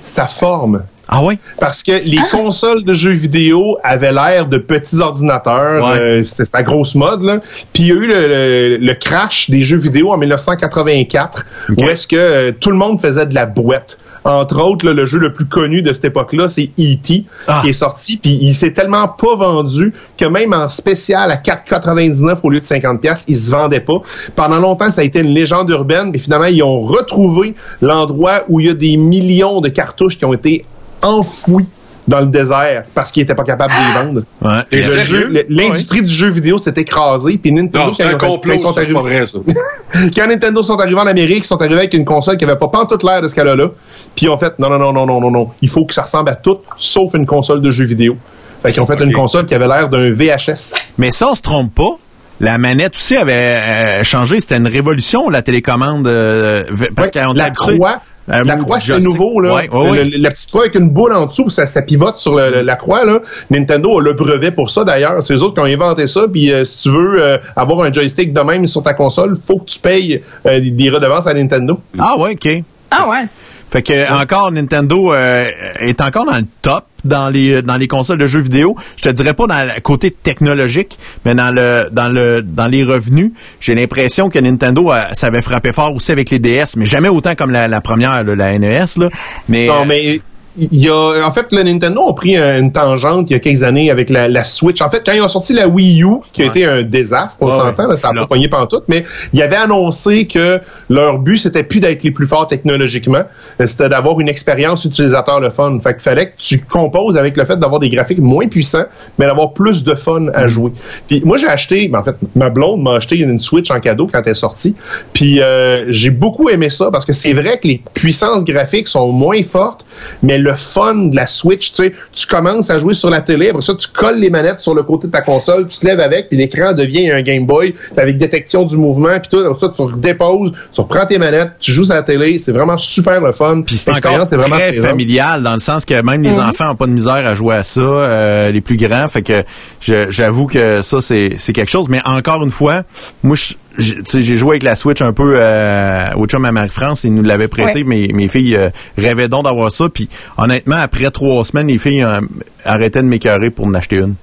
Sa forme. Ah oui? Parce que les consoles de jeux vidéo avaient l'air de petits ordinateurs. Ouais. euh, C'était la grosse mode. Là. Puis il y a eu le, le- le crash des jeux vidéo en 1984, où est-ce que euh, tout le monde faisait de la boîte. Entre autres, là, le jeu le plus connu de cette époque-là, c'est E.T. Ah. qui est sorti, puis il s'est tellement pas vendu que même en spécial à 4,99 au lieu de 50 pièces, il se vendait pas. Pendant longtemps, ça a été une légende urbaine, puis finalement, ils ont retrouvé l'endroit où il y a des millions de cartouches qui ont été enfouis dans le désert parce qu'ils étaient pas capables de les vendre. Ouais. Le jeu- le- L'industrie du jeu vidéo s'est écrasée, puis Nintendo, Non, quand un complot, ils sont ça, c'est arrivés- pas vrai, ça. quand Nintendo sont arrivés en Amérique, ils sont arrivés avec une console qui avait pas toute l'air de ce qu'elle a là. Puis ils ont fait non, non, non, non, non, non, non. Il faut que ça ressemble à tout, sauf une console de jeux vidéo. Fait qu'ils ont fait une console qui avait l'air d'un VHS. Mais ça, on se trompe pas. La manette aussi avait euh, changé. C'était une révolution, la télécommande. euh, parce Ouais, qu'on la croix, la croix, c'était nouveau, là. Ouais, ouais, ouais. Le- le- la petite croix avec une boule en dessous, ça, ça pivote sur le- le- la croix, là. Nintendo a le brevet pour ça, d'ailleurs. C'est eux autres qui ont inventé ça, puis euh, si tu veux euh, avoir un joystick de même sur ta console, faut que tu payes euh, des redevances à Nintendo. Ah ouais, OK. Ah ouais. Fait que encore Nintendo euh, est encore dans le top dans les dans les consoles de jeux vidéo. Je te dirais pas dans le côté technologique, mais dans le dans le dans les revenus, j'ai l'impression que Nintendo euh, ça avait frappé fort aussi avec les DS, mais jamais autant comme la, la première, là, la NES là. Mais, Non, euh, mais il y a, en fait, le Nintendo a pris une tangente il y a quelques années avec la, la Switch. En fait, quand ils ont sorti la Wii U, qui a été un désastre, on s'entend, ouais. ça a pas pogné pantoute, mais ils avaient annoncé que leur but, c'était plus d'être les plus forts technologiquement, euh, c'était d'avoir une expérience utilisateur le fun. Fait qu'il fallait que tu composes avec le fait d'avoir des graphiques moins puissants, mais d'avoir plus de fun Mm. à jouer. Puis moi, j'ai acheté, ben, en fait, ma blonde m'a acheté une Switch en cadeau quand elle est sortie. Puis euh, j'ai beaucoup aimé ça parce que c'est vrai que les puissances graphiques sont moins fortes, Mais le fun de la Switch, tu sais, tu commences à jouer sur la télé, après ça, tu colles les manettes sur le côté de ta console, tu te lèves avec, puis l'écran devient un Game Boy avec détection du mouvement, puis tout, après ça, tu redéposes, tu reprends tes manettes, tu joues sur la télé, c'est vraiment super le fun. Puis c'est encore vraiment très plaisante. familial dans le sens que même les Mhm. enfants n'ont pas de misère à jouer à ça, euh, les plus grands. Fait que j'avoue que ça c'est c'est quelque chose. Mais encore une fois, moi je- j'ai joué avec la Switch un peu euh, au chum à Marie-France, ils nous l'avaient prêté. Ouais. Mes, mes filles euh, rêvaient donc d'avoir ça. Puis honnêtement, après trois semaines, les filles euh, arrêtaient de m'écœurer pour en acheter une.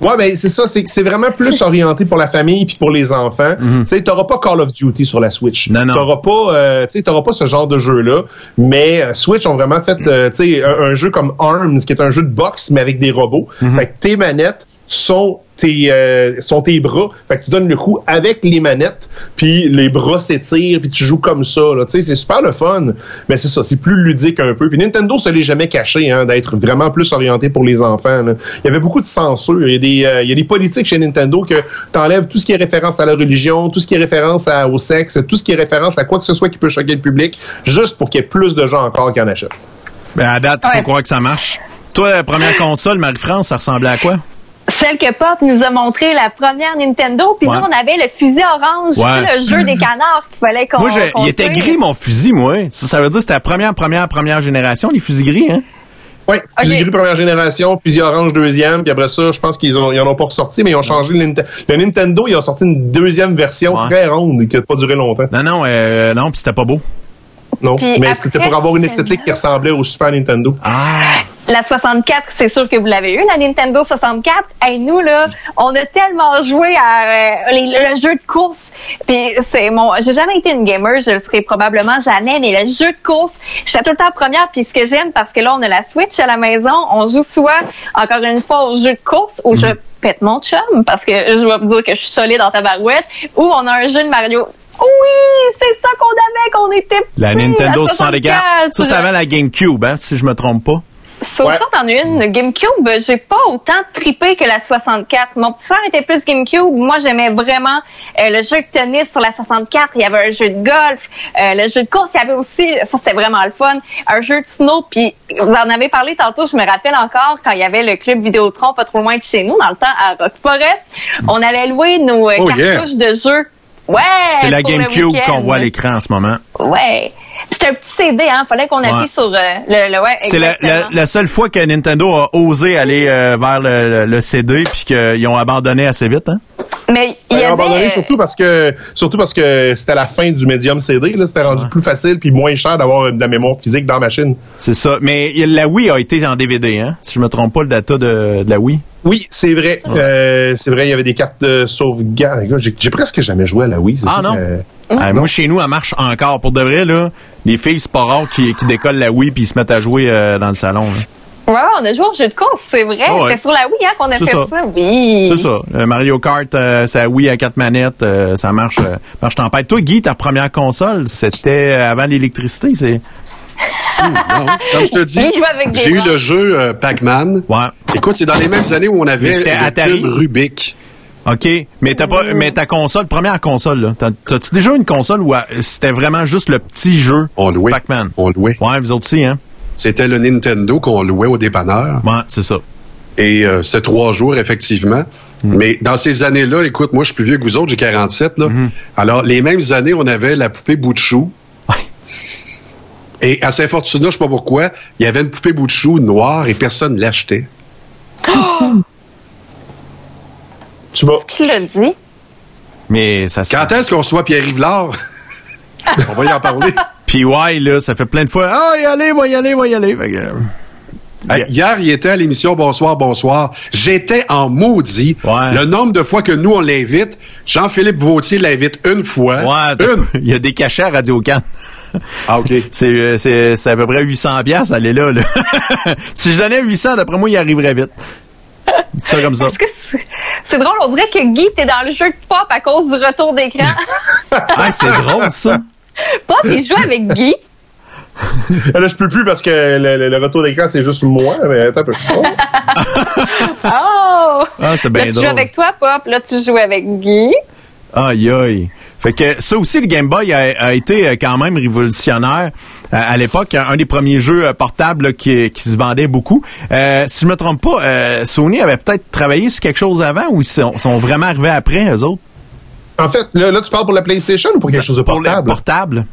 Ouais, ben c'est ça, c'est c'est vraiment plus orienté pour la famille puis pour les enfants. Tu sais, t'auras pas Call of Duty sur la Switch. Non, non. T'auras pas, euh, tu sais, t'auras pas ce genre de jeu là. Mais euh, Switch ont vraiment fait, euh, tu sais, un, un jeu comme Arms, qui est un jeu de boxe mais avec des robots. Fait que tes manettes sont tes euh, sont tes bras. Fait que tu donnes le coup avec les manettes, puis les bras s'étirent, puis tu joues comme ça. Là. Tu sais, c'est super le fun. Mais c'est ça, c'est plus ludique un peu. Puis Nintendo se l'est jamais caché hein, d'être vraiment plus orienté pour les enfants. là. Il y avait beaucoup de censure. Il y a des euh, il y a des politiques chez Nintendo que t'enlèves tout ce qui est référence à la religion, tout ce qui est référence à- au sexe, tout ce qui est référence à quoi que ce soit qui peut choquer le public, juste pour qu'il y ait plus de gens encore qui en achètent. Ben à date, faut croire que ça marche. Toi, première console, Marie-France, ça ressemblait à quoi? Celle que Pop nous a montré, la première Nintendo, puis Ouais. nous, on avait le fusil orange, Ouais. le jeu des canards qu'il fallait qu'on Moi, je- qu'on il était tue. gris mon fusil, moi. Ça, ça veut dire que c'était la première, première, première génération, les fusils gris, hein? Oui, fusil gris première génération, fusil orange deuxième, puis après ça, je pense qu'ils ont, ils en ont pas ressorti, mais ils ont changé le, Ninte- le Nintendo, ils ont sorti une deuxième version Ouais. très ronde qui n'a pas duré longtemps. Non, non, euh, non, puis c'était pas beau. Non, Puis mais après, c'était pour avoir une esthétique qui ressemblait au Super Nintendo. Ah! La 64, c'est sûr que vous l'avez eu, la Nintendo 64. Et nous, là, on a tellement joué à euh, les- le jeu de course. Puis c'est mon, j'ai jamais été une gamer, je le serai probablement jamais, mais le jeu de course, j'étais tout le temps première. Puis ce que j'aime, parce que là, on a la Switch à la maison, on joue soit, encore une fois, au jeu de course, où je pète mon chum, parce que je vais vous dire que je suis solide dans ta barouette, ou on a un jeu de Mario. Oui, c'est ça qu'on avait quand on était La Nintendo la 64. Ça, c'était avant la GameCube, hein, si je me trompe pas. Sur ça, t'en as une. GameCube, j'ai pas autant trippé que la 64. Mon petit frère était plus GameCube. Moi, j'aimais vraiment euh, le jeu de tennis sur la 64. Il y avait un jeu de golf, euh, le jeu de course. Il y avait aussi, ça c'était vraiment le fun, un jeu de snow. Puis vous en avez parlé tantôt. Je me rappelle encore quand il y avait le club Vidéotron pas trop loin de chez nous, dans le temps à Rock Forest. On allait louer nos euh, Oh, yeah. cartouches de jeu. Ouais. C'est la GameCube qu'on voit à l'écran en ce moment. Ouais. C'était un petit CD, hein. Fallait qu'on appuie Ouais. sur euh, le, le ouais. C'est la, exactement. la, la seule fois que Nintendo a osé aller euh, vers le, le- le CD puis qu'ils ont abandonné assez vite, hein? Mais il y avait. abandonné surtout parce que surtout parce que c'était la fin du médium CD. là. C'était rendu plus facile puis moins cher d'avoir de la mémoire physique dans la machine. C'est ça. Mais la Wii a été en DVD, hein? Si je me trompe pas, le data de, de la Wii. Oui, c'est vrai. Euh, c'est vrai, il y avait des cartes de sauvegarde. J'ai j'ai presque jamais joué à la Wii. c'est Ah ça non? que- Ah, moi, chez nous, elle marche encore. Pour de vrai, là, les filles, c'est pas rare qui, qui décollent la Wii puis ils se mettent à jouer euh, dans le salon. là. Ouais, on a joué au jeu de course, c'est vrai. Ah ouais. C'était sur la Wii hein, qu'on a fait ça. ça. Oui. C'est ça. Euh, Mario Kart, euh, c'est la Wii à quatre manettes. euh, ça marche, euh, marche tempête. Toi, Guy, ta première console, c'était avant l'électricité, c'est... Non, comme je te dis, j'ai eu le jeu euh, Pac-Man. Écoute, c'est dans les mêmes années où on avait le Atari? cube Rubik. OK. Mais t'as pas, mais ta console, première console, là. t'as- T'as-tu déjà une console où c'était vraiment juste le petit jeu Pac-Man? On louait. Ouais, vous autres aussi, hein? C'était le Nintendo qu'on louait au dépanneur. Ouais, c'est ça. Et euh, c'était trois jours, effectivement. Mm. Mais dans ces années-là, écoute, moi, je suis plus vieux que vous autres, j'ai 47. Là. Mm-hmm. Alors, les mêmes années, on avait la poupée bout de chou. Et à Saint-Fortuna, je sais pas pourquoi, il y avait une poupée bout de chou noire et personne ne l'achetait. Tu vois. Qui l'a dit? Mais ça Quand est-ce qu'on soit Pierre Rivlard? on va y en parler. Puis ouais, là, ça fait plein de fois. Ah, y aller, va y aller, va y aller. Fait que, euh, Hier, il était à l'émission Bonsoir, bonsoir. J'étais en maudit. Le nombre de fois que nous, on l'invite, Jean-Philippe Vautier l'invite une fois. Ouais, t'as- il y a des cachets à Radio Can. Ah, OK. C'est, euh, c'est, c'est à peu près 800 pièces aller là, là. si je donnais 800, d'après moi, il arriverait vite. Ça comme ça. C'est- c'est drôle, on dirait que Guy, t'es dans le jeu de pop à cause du retour d'écran. Ah, c'est drôle, ça. Pop, il joue avec Guy. Là, je peux plus parce que le, le- le retour d'écran, c'est juste moi. Mais attends un peu. Oh. Oh! Ah, c'est bien Là, tu drôle. joues avec toi, Pop. Là, tu joues avec Guy. Aïe, aïe. Fait que ça aussi, le Game Boy a, a été euh, quand même révolutionnaire. à l'époque, un des premiers jeux euh, portables là, qui, qui se vendait beaucoup. Euh, si je me trompe pas, euh, Sony avait peut-être travaillé sur quelque chose avant ou ils sont, sont vraiment arrivés après, eux autres? En fait, là, là, tu parles pour la PlayStation ou pour quelque chose de Pour portable? portable.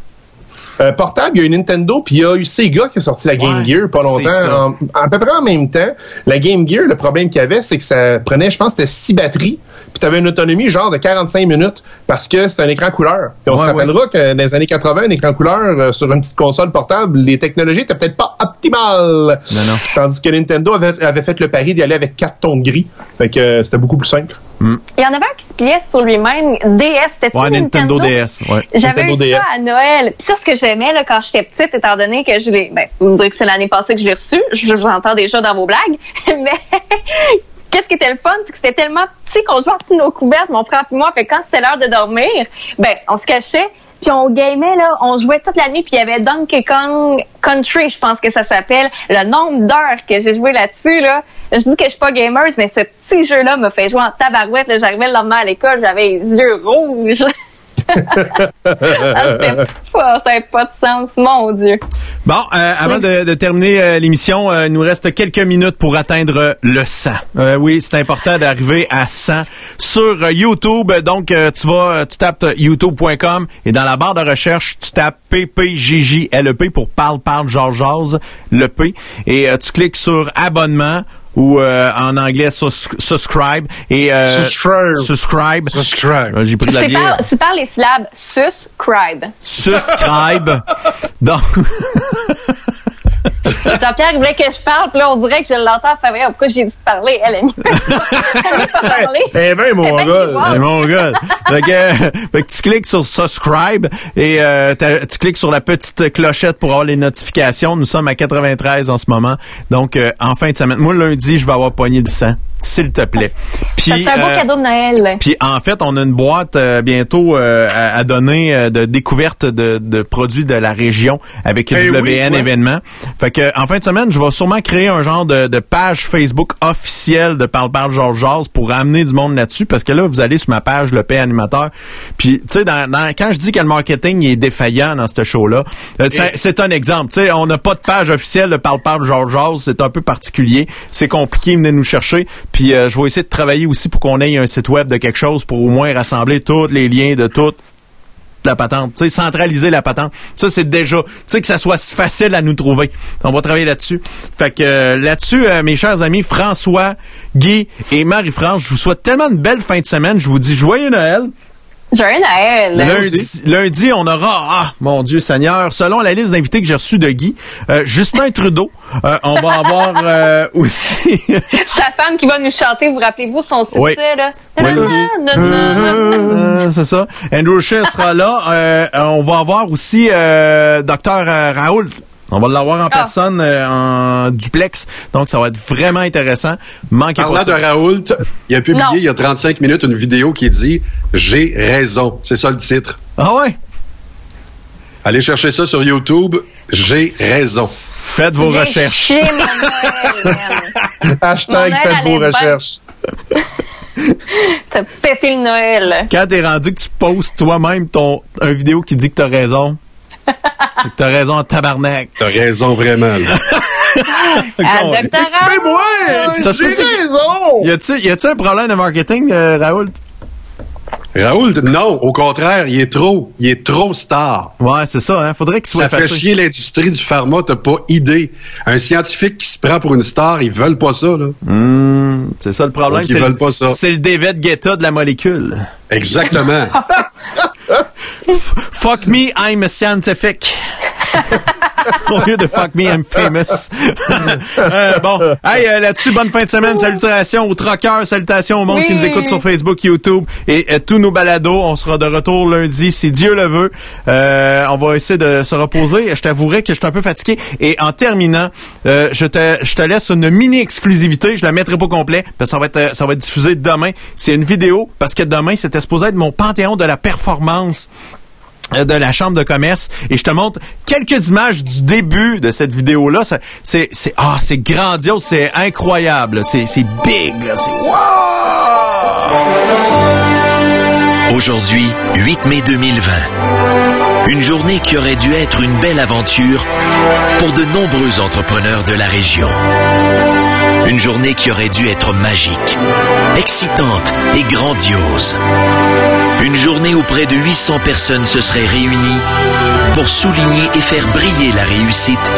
Euh, portable, il y a eu Nintendo, puis il y a eu Sega qui a sorti la Game Ouais, Gear pas c'est longtemps. En, à peu près en même temps. La Game Gear, le problème qu'il y avait, c'est que ça prenait, je pense, c'était six batteries, puis tu avais une autonomie genre de 45 minutes parce que c'était un écran couleur. Puis on se Ouais, rappellera que dans les années 80, un écran couleur euh, sur une petite console portable, les technologies étaient peut-être pas optimales. Non, non. Tandis que Nintendo avait, avait fait le pari d'y aller avec quatre tons de gris. Fait que euh, c'était beaucoup plus simple. Il y en avait un qui se pliait sur lui-même. DS, c'était Ouais, Nintendo, DS. Ouais. J'avais eu ça DS. à Noël. Puis ça, ce que j'aimais là, quand j'étais petite, étant donné que je l'ai... Ben, vous me direz que c'est l'année passée que je l'ai reçu. Je vous entends déjà dans vos blagues. Mais qu'est-ce qui était le fun, c'est que c'était tellement petit qu'on jouait en nos couvertes, mon frère et moi. Fait que quand c'était l'heure de dormir, ben, on se cachait. Puis on gamait, là, on jouait toute la nuit, puis il y avait Donkey Kong Country, je pense que ça s'appelle. Le nombre d'heures que j'ai joué là-dessus, là, je dis que je suis pas gamer, mais ce petit jeu-là me fait jouer en tabarouette. J'arrivais le lendemain à l'école, j'avais les yeux rouges. ah, pas, ça n'avait pas de sens, mon Dieu. Bon, euh, avant de, de terminer euh, l'émission, euh, il nous reste quelques minutes pour atteindre le 100. Euh, oui, c'est important d'arriver à 100 sur euh, YouTube. Donc, euh, tu vas, tu tapes youtube.com et dans la barre de recherche, tu tapes PPJJLEP E pour parle, parle, Georges le P. Et tu cliques sur abonnement ou euh, en anglais sus- subscribe et euh, Subscribe. subscribe. Subscribe. Euh, J'ai pris de la C'est bière. par, c'est par les syllabes subscribe. Subscribe. Donc, Jean-Pierre, il voulait que je parle, puis là, on dirait que je l'entends faire Ouais, pourquoi j'ai de parler? Elle, elle n'est pas parler. Eh ben, mon Eh ben, gars. C'est mon gars. fait, que, euh, fait que tu cliques sur subscribe et euh, tu cliques sur la petite clochette pour avoir les notifications. Nous sommes à 93 en ce moment. Donc, euh, en fin de semaine. Moi, lundi, je vais avoir pogné du sang. S'il te plaît. Ça Puis, c'est un beau euh, cadeau de Noël. puis en fait, on a une boîte euh, bientôt euh, à, à donner euh, de découverte de, de produits de la région avec Eh WN oui, ouais. événements. Fait que en fin de semaine, je vais sûrement créer un genre de, de page Facebook officielle de Parle Parle Georges Jazz pour amener du monde là-dessus parce que là, vous allez sur ma page le P animateur. Puis tu sais, dans, dans- quand je dis que le marketing est défaillant dans ce show-là, euh, c'est c'est un exemple. Tu sais, on n'a pas de page officielle de Parle Parle Georges Jazz, c'est un peu particulier, c'est compliqué, venez nous chercher. Puis euh, je vais essayer de travailler aussi pour qu'on ait un site web de quelque chose pour au moins rassembler tous les liens de toutes la patente, tu sais, centraliser la patente. Ça, c'est déjà, tu sais, que ça soit facile à nous trouver. On va travailler là-dessus. Fait que euh, là-dessus, euh, mes chers amis, François, Guy et Marie-France, je vous souhaite tellement une belle fin de semaine. Je vous dis joyeux Noël. Joyeux Noël. Lundi, lundi, on aura, ah, mon Dieu Seigneur, selon la liste d'invités que j'ai reçue de Guy, euh, Justin Trudeau. Euh, on va avoir euh, aussi... Sa femme qui va nous chanter, vous rappelez-vous son succès, Oui. là? Oui. C'est ça. Andrew Shea sera là. On va avoir aussi Docteur Raoul. On va l'avoir en Ah. personne euh, en duplex. Donc, ça va être vraiment intéressant. Manquez Parlant pas de ça. Raoult, il a publié Non. il y a 35 minutes une vidéo qui dit J'ai raison. C'est ça le titre. Ah ouais? Allez chercher ça sur YouTube. J'ai raison. Faites vos recherches. chier mon Noël, man. Hashtag Mon faites vos recherches. T'as pété le Noël. Quand t'es rendu que tu postes toi-même ton un vidéo qui dit que t'as raison, t'as raison tabarnak. T'as raison vraiment. là. Ça se peut J'ai raison! Y a-tu y a-tu un problème de marketing, euh, Raoul? Raoult, non, au contraire, il est trop. Il est trop star. Ouais, c'est ça. Hein? Faudrait qu'il soit Ça fait chier l'industrie du pharma, t'as pas idée. Un scientifique qui se prend pour une star, ils veulent pas ça, là. Hmm, c'est ça le problème. Donc, ils c'est veulent le- pas ça. C'est le David Guetta de la molécule. Exactement. Fuck me, I'm a scientific. Au lieu de fuck me, I'm famous. Euh, bon, hey, euh, là-dessus, bonne fin de semaine. Salutations aux troqueurs, salutations au monde qui nous écoute sur Facebook, YouTube et euh, tous nos balados. On sera de retour lundi, si Dieu le veut. Euh, on va essayer de se reposer. Je t'avouerai que je suis un peu fatigué. Et en terminant, euh, je te je te laisse une mini exclusivité. Je la mettrai pas complet parce que ça va être ça va être diffusé demain. C'est une vidéo parce que demain c'était supposé être mon panthéon de la performance de la chambre de commerce et je te montre quelques images du début de cette vidéo là ah c'est grandiose c'est incroyable c'est c'est big c'est wow Aujourd'hui, 8 mai 2020. Une journée qui aurait dû être une belle aventure pour de nombreux entrepreneurs de la région. Une journée qui aurait dû être magique, excitante et grandiose. Une journée où près de 800 personnes se seraient réunies pour souligner et faire briller la réussite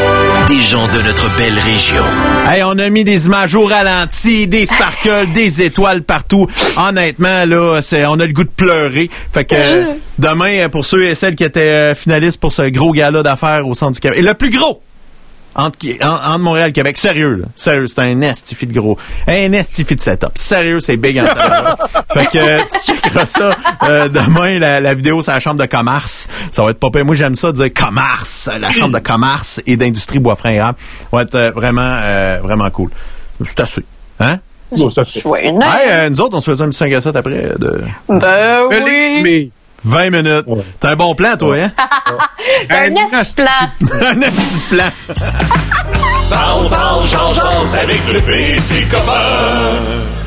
des gens de notre belle région. Hey, on a mis des images au ralenti, des sparkles, des étoiles partout. Honnêtement, là, c'est, on a le goût de pleurer. Fait que euh, demain, pour ceux et celles qui étaient euh, finalistes pour ce gros gala d'affaires au centre du Québec, et le plus gros entre, en- entre Montréal et Québec. Sérieux, là. Sérieux, c'est un estifi de gros. Un estifi de setup. Sérieux, c'est big en. Fait que euh, tu checkeras ça euh, demain, la, la vidéo, c'est la chambre de commerce. Ça va être pas pire. Moi, j'aime ça dire commerce. La chambre de commerce et d'industrie bois Ça va être euh, vraiment, euh, vraiment cool. C'est assez. Hein? Fait. Ouais, Hey, euh, nous autres, on se faisait un petit 5 à 7 après euh, de Ben oui. 20 minutes. T'as un bon plan, toi, hein? Un esti plan. un petit plan. Parle, parle, change avec le PC copain.